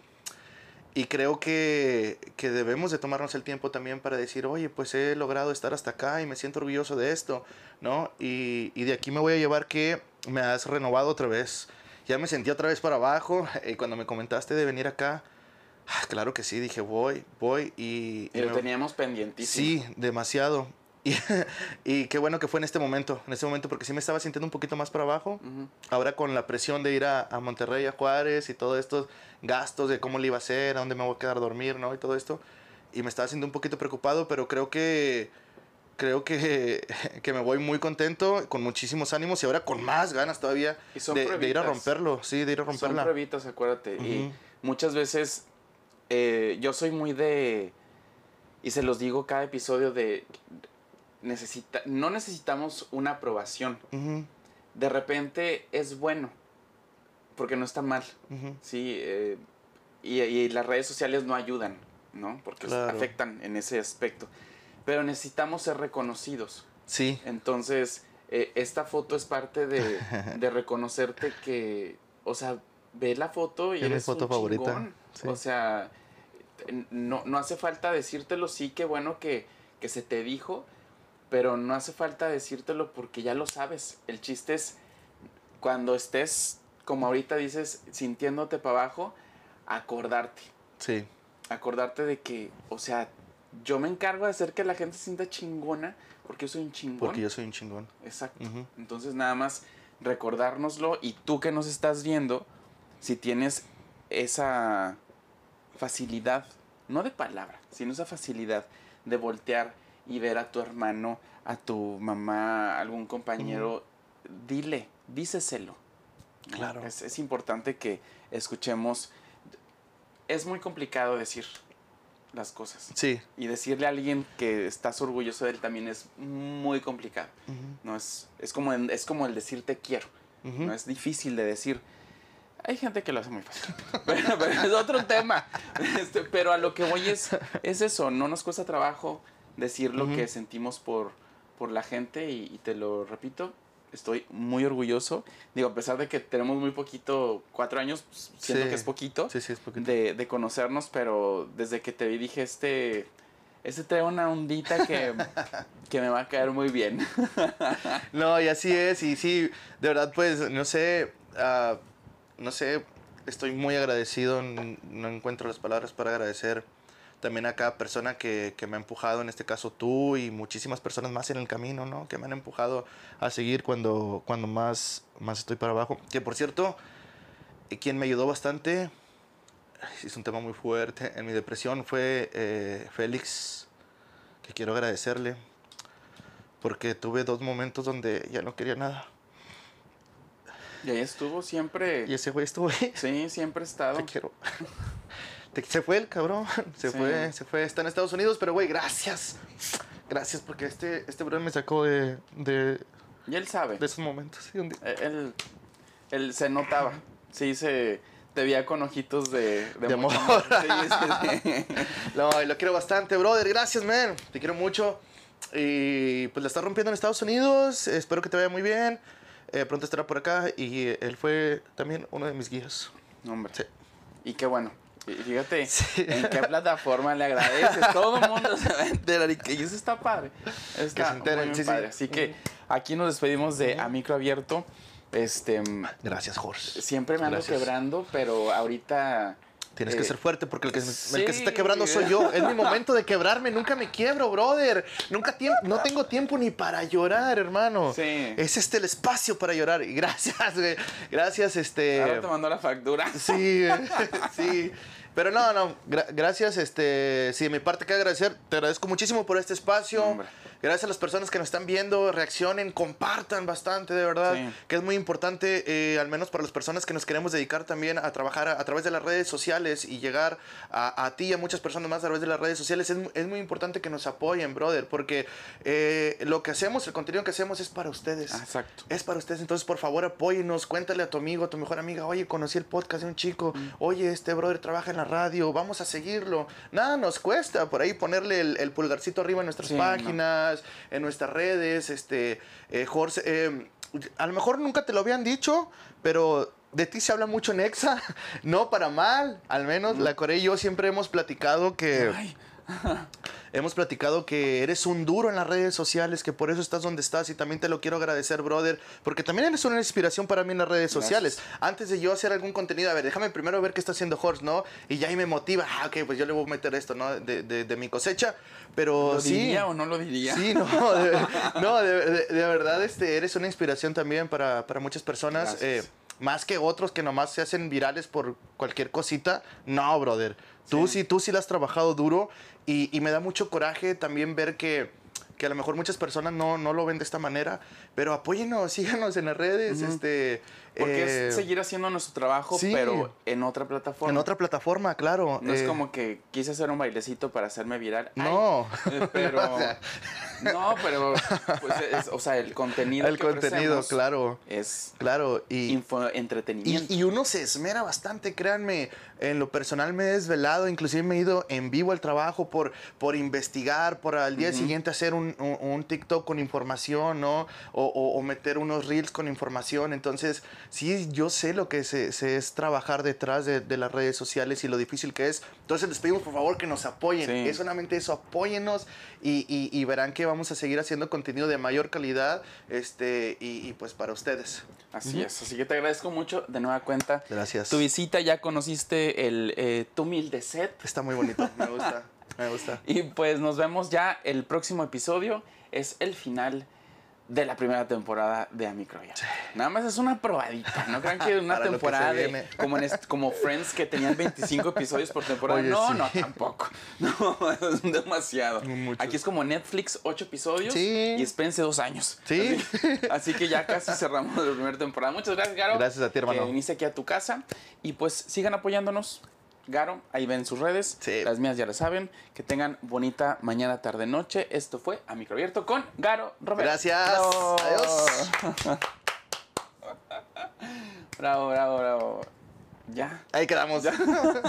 Y creo que, que debemos de tomarnos el tiempo también para decir, oye, pues he logrado estar hasta acá y me siento orgulloso de esto, ¿no? Y, y de aquí me voy a llevar que me has renovado otra vez. Ya me sentí otra vez para abajo y cuando me comentaste de venir acá, claro que sí, dije, voy, voy y... Y lo me- teníamos pendientísimo. Sí, demasiado. Y, y qué bueno que fue en este momento, en este momento, porque sí me estaba sintiendo un poquito más para abajo. Ahora con la presión de ir a, a Monterrey, a Juárez y todos estos gastos de cómo le iba a hacer, a dónde me voy a quedar a dormir, ¿no? Y todo esto. Y me estaba sintiendo un poquito preocupado, pero creo que creo que, que me voy muy contento, con muchísimos ánimos y ahora con más ganas todavía son de, de ir a romperlo, sí, de ir a Son romperla. pruebitas, acuérdate. Y muchas veces eh, yo soy muy de. Y se los digo cada episodio de. Necesita, no necesitamos una aprobación. De repente es bueno. Porque no está mal. Sí. eh, y, y las redes sociales no ayudan, ¿no? Porque Claro. afectan en ese aspecto. Pero necesitamos ser reconocidos. Sí, Entonces, eh, esta foto es parte de, de reconocerte que, o sea, ve la foto y Es mi eres foto un favorita, chingón. Sí. O sea, no, no hace falta decírtelo, sí, qué bueno que, que se te dijo, pero no hace falta decírtelo porque ya lo sabes. El chiste es cuando estés, como ahorita dices, sintiéndote para abajo, acordarte. sí, Acordarte de que, o sea, yo me encargo de hacer que la gente se sienta chingona porque yo soy un chingón. porque yo soy un chingón. Exacto. Entonces nada más recordárnoslo y tú que nos estás viendo, si tienes esa facilidad, no de palabra, sino esa facilidad de voltear y ver a tu hermano, a tu mamá, a algún compañero, dile, díceselo. Claro. Es, es importante que escuchemos. Es muy complicado decir las cosas. Sí. Y decirle a alguien que estás orgulloso de él también es muy complicado. No es, es, como, es como el decir te quiero. No es difícil de decir. Hay gente que lo hace muy fácil. Pero, pero es otro tema. Este, pero a lo que voy es, es eso. No nos cuesta trabajo decir lo que sentimos por, por la gente. Y, y te lo repito, estoy muy orgulloso. Digo, a pesar de que tenemos muy poquito, cuatro años, pues, siento Sí. que es poquito Sí, sí, es poquito. de, de conocernos, pero desde que te vi dije, este, este trae una ondita que, que me va a caer muy bien. No, y así es, y sí, de verdad, pues, no sé, ah, no sé, estoy muy agradecido, no encuentro las palabras para agradecer también a cada persona que, que me ha empujado, en este caso tú y muchísimas personas más en el camino, ¿no? Que me han empujado a seguir cuando, cuando más, más estoy para abajo. Que por cierto, eh, quien me ayudó bastante, es un tema muy fuerte, en mi depresión fue eh, Félix, que quiero agradecerle, porque tuve dos momentos donde ya no quería nada. Y ahí estuvo siempre. Y ese güey estuvo ahí. Sí, siempre ha estado. Te quiero. Se fue el cabrón. Se Sí. fue, se fue. Está en Estados Unidos, pero güey, gracias. Gracias porque este, este bro me sacó de, de, Y él sabe. de esos momentos. Sí, Eh, Él, él se notaba. Sí, se te veía con ojitos de, De mucho amor. Sí, sí, sí. No, lo quiero bastante, brother. Gracias, man. Te quiero mucho. Y pues la está rompiendo en Estados Unidos. Espero que te vaya muy bien. Eh, pronto estará por acá. Y él fue también uno de mis guías. Hombre. Sí. Y qué bueno. Fíjate Sí. en qué plataforma le agradeces. Todo el mundo se va a enterar y que eso está padre. Está se enteren, sí, sí. padre. Así que aquí nos despedimos de A Micro Abierto. Este, Gracias, Jorge. siempre me ando Gracias. quebrando, pero ahorita... Tienes eh, que ser fuerte porque el que, se- el que se sí. está quebrando soy yo. Es mi momento de quebrarme. Nunca me quiebro, brother. Nunca tiemp- no tengo tiempo ni para llorar, hermano. Sí. Es este el espacio para llorar. Y gracias, güey. Gracias, este. Ahora te mandó la factura. Sí, sí. Pero no, no, gra- gracias, este, sí, de mi parte que agradecer, te agradezco muchísimo por este espacio, hombre. Gracias a las personas que nos están viendo, reaccionen, compartan bastante, de verdad, Sí. que es muy importante, eh, al menos para las personas que nos queremos dedicar también a trabajar a, a través de las redes sociales y llegar a, a ti y a muchas personas más a través de las redes sociales, es, mu- es muy importante que nos apoyen, brother, porque eh, lo que hacemos, el contenido que hacemos es para ustedes. Ah, Exacto. Es para ustedes, entonces por favor apóyennos, cuéntale a tu amigo, a tu mejor amiga, oye, conocí el podcast de un chico, oye, este brother trabaja en la radio, vamos a seguirlo. Nada nos cuesta por ahí ponerle el, el pulgarcito arriba en nuestras Sí, no. Páginas, en nuestras redes, este, eh, Jorge, eh, a lo mejor nunca te lo habían dicho, pero de ti se habla mucho en Exa, no para mal, al menos la Corea y yo siempre hemos platicado que... Ay, Hemos platicado que eres un duro en las redes sociales, que por eso estás donde estás y también te lo quiero agradecer, brother, porque también eres una inspiración para mí en las redes Gracias. sociales. Antes de yo hacer algún contenido, a ver, déjame primero ver qué está haciendo Horst, ¿no? Y ya ahí me motiva, ah, ok, pues yo le voy a meter esto, ¿no? De, de- de mi cosecha, pero ¿Lo sí. diría o no lo diría? Sí, no, de, no, de, verdad, este, eres una inspiración también para, para muchas personas. Eh, más que otros que nomás se hacen virales por cualquier cosita. No, brother. Tú sí, tú sí la has trabajado duro y, y me da mucho coraje también ver que, que a lo mejor muchas personas no, no lo ven de esta manera, pero apóyenos, síganos en las redes, este... Porque eh, es seguir haciendo nuestro trabajo, sí. pero en otra plataforma. en otra plataforma, claro. No es eh, como que quise hacer un bailecito para hacerme viral. No. eh, pero. O sea. no, pero. Pues es- o sea, el contenido. El que contenido, claro. Es Claro, y... info, entretenimiento. Y, y uno se esmera bastante, créanme. En lo personal me he desvelado, inclusive me he ido en vivo al trabajo por, por investigar, por al día siguiente hacer un, un- un TikTok con información, ¿no? O, o- o meter unos reels con información. Entonces, sí, yo sé lo que se, se es trabajar detrás de, de las redes sociales y lo difícil que es. Entonces, les pedimos por favor que nos apoyen. Sí. Es solamente eso, apóyennos y, y- y verán que vamos a seguir haciendo contenido de mayor calidad este, y, y pues para ustedes. Así es. Así que te agradezco mucho de nueva cuenta. Gracias. Tu visita, ya conociste el eh, tu humilde set. Está muy bonito, me gusta, me gusta. Y pues nos vemos ya el próximo episodio. Es el final de la primera temporada de A Microabierto. Nada más es una probadita. No crean que una que temporada se de, como, en como Friends que tenían 25 episodios por temporada. Oye, no, sí. no, tampoco. No, es demasiado. Aquí es como Netflix, 8 episodios Sí. y espérense dos años. Sí. Así, así que ya casi cerramos la primera temporada. Muchas gracias, Garo. Gracias a ti, hermano. Que viniste aquí a tu casa. Y pues sigan apoyándonos. Garo, ahí ven sus redes. Sí. Las mías ya lo saben. Que tengan bonita mañana, tarde, noche. Esto fue A Microabierto con Garo Romero. Gracias. Bravo. Adiós. bravo, bravo, bravo. Ya. Ahí quedamos.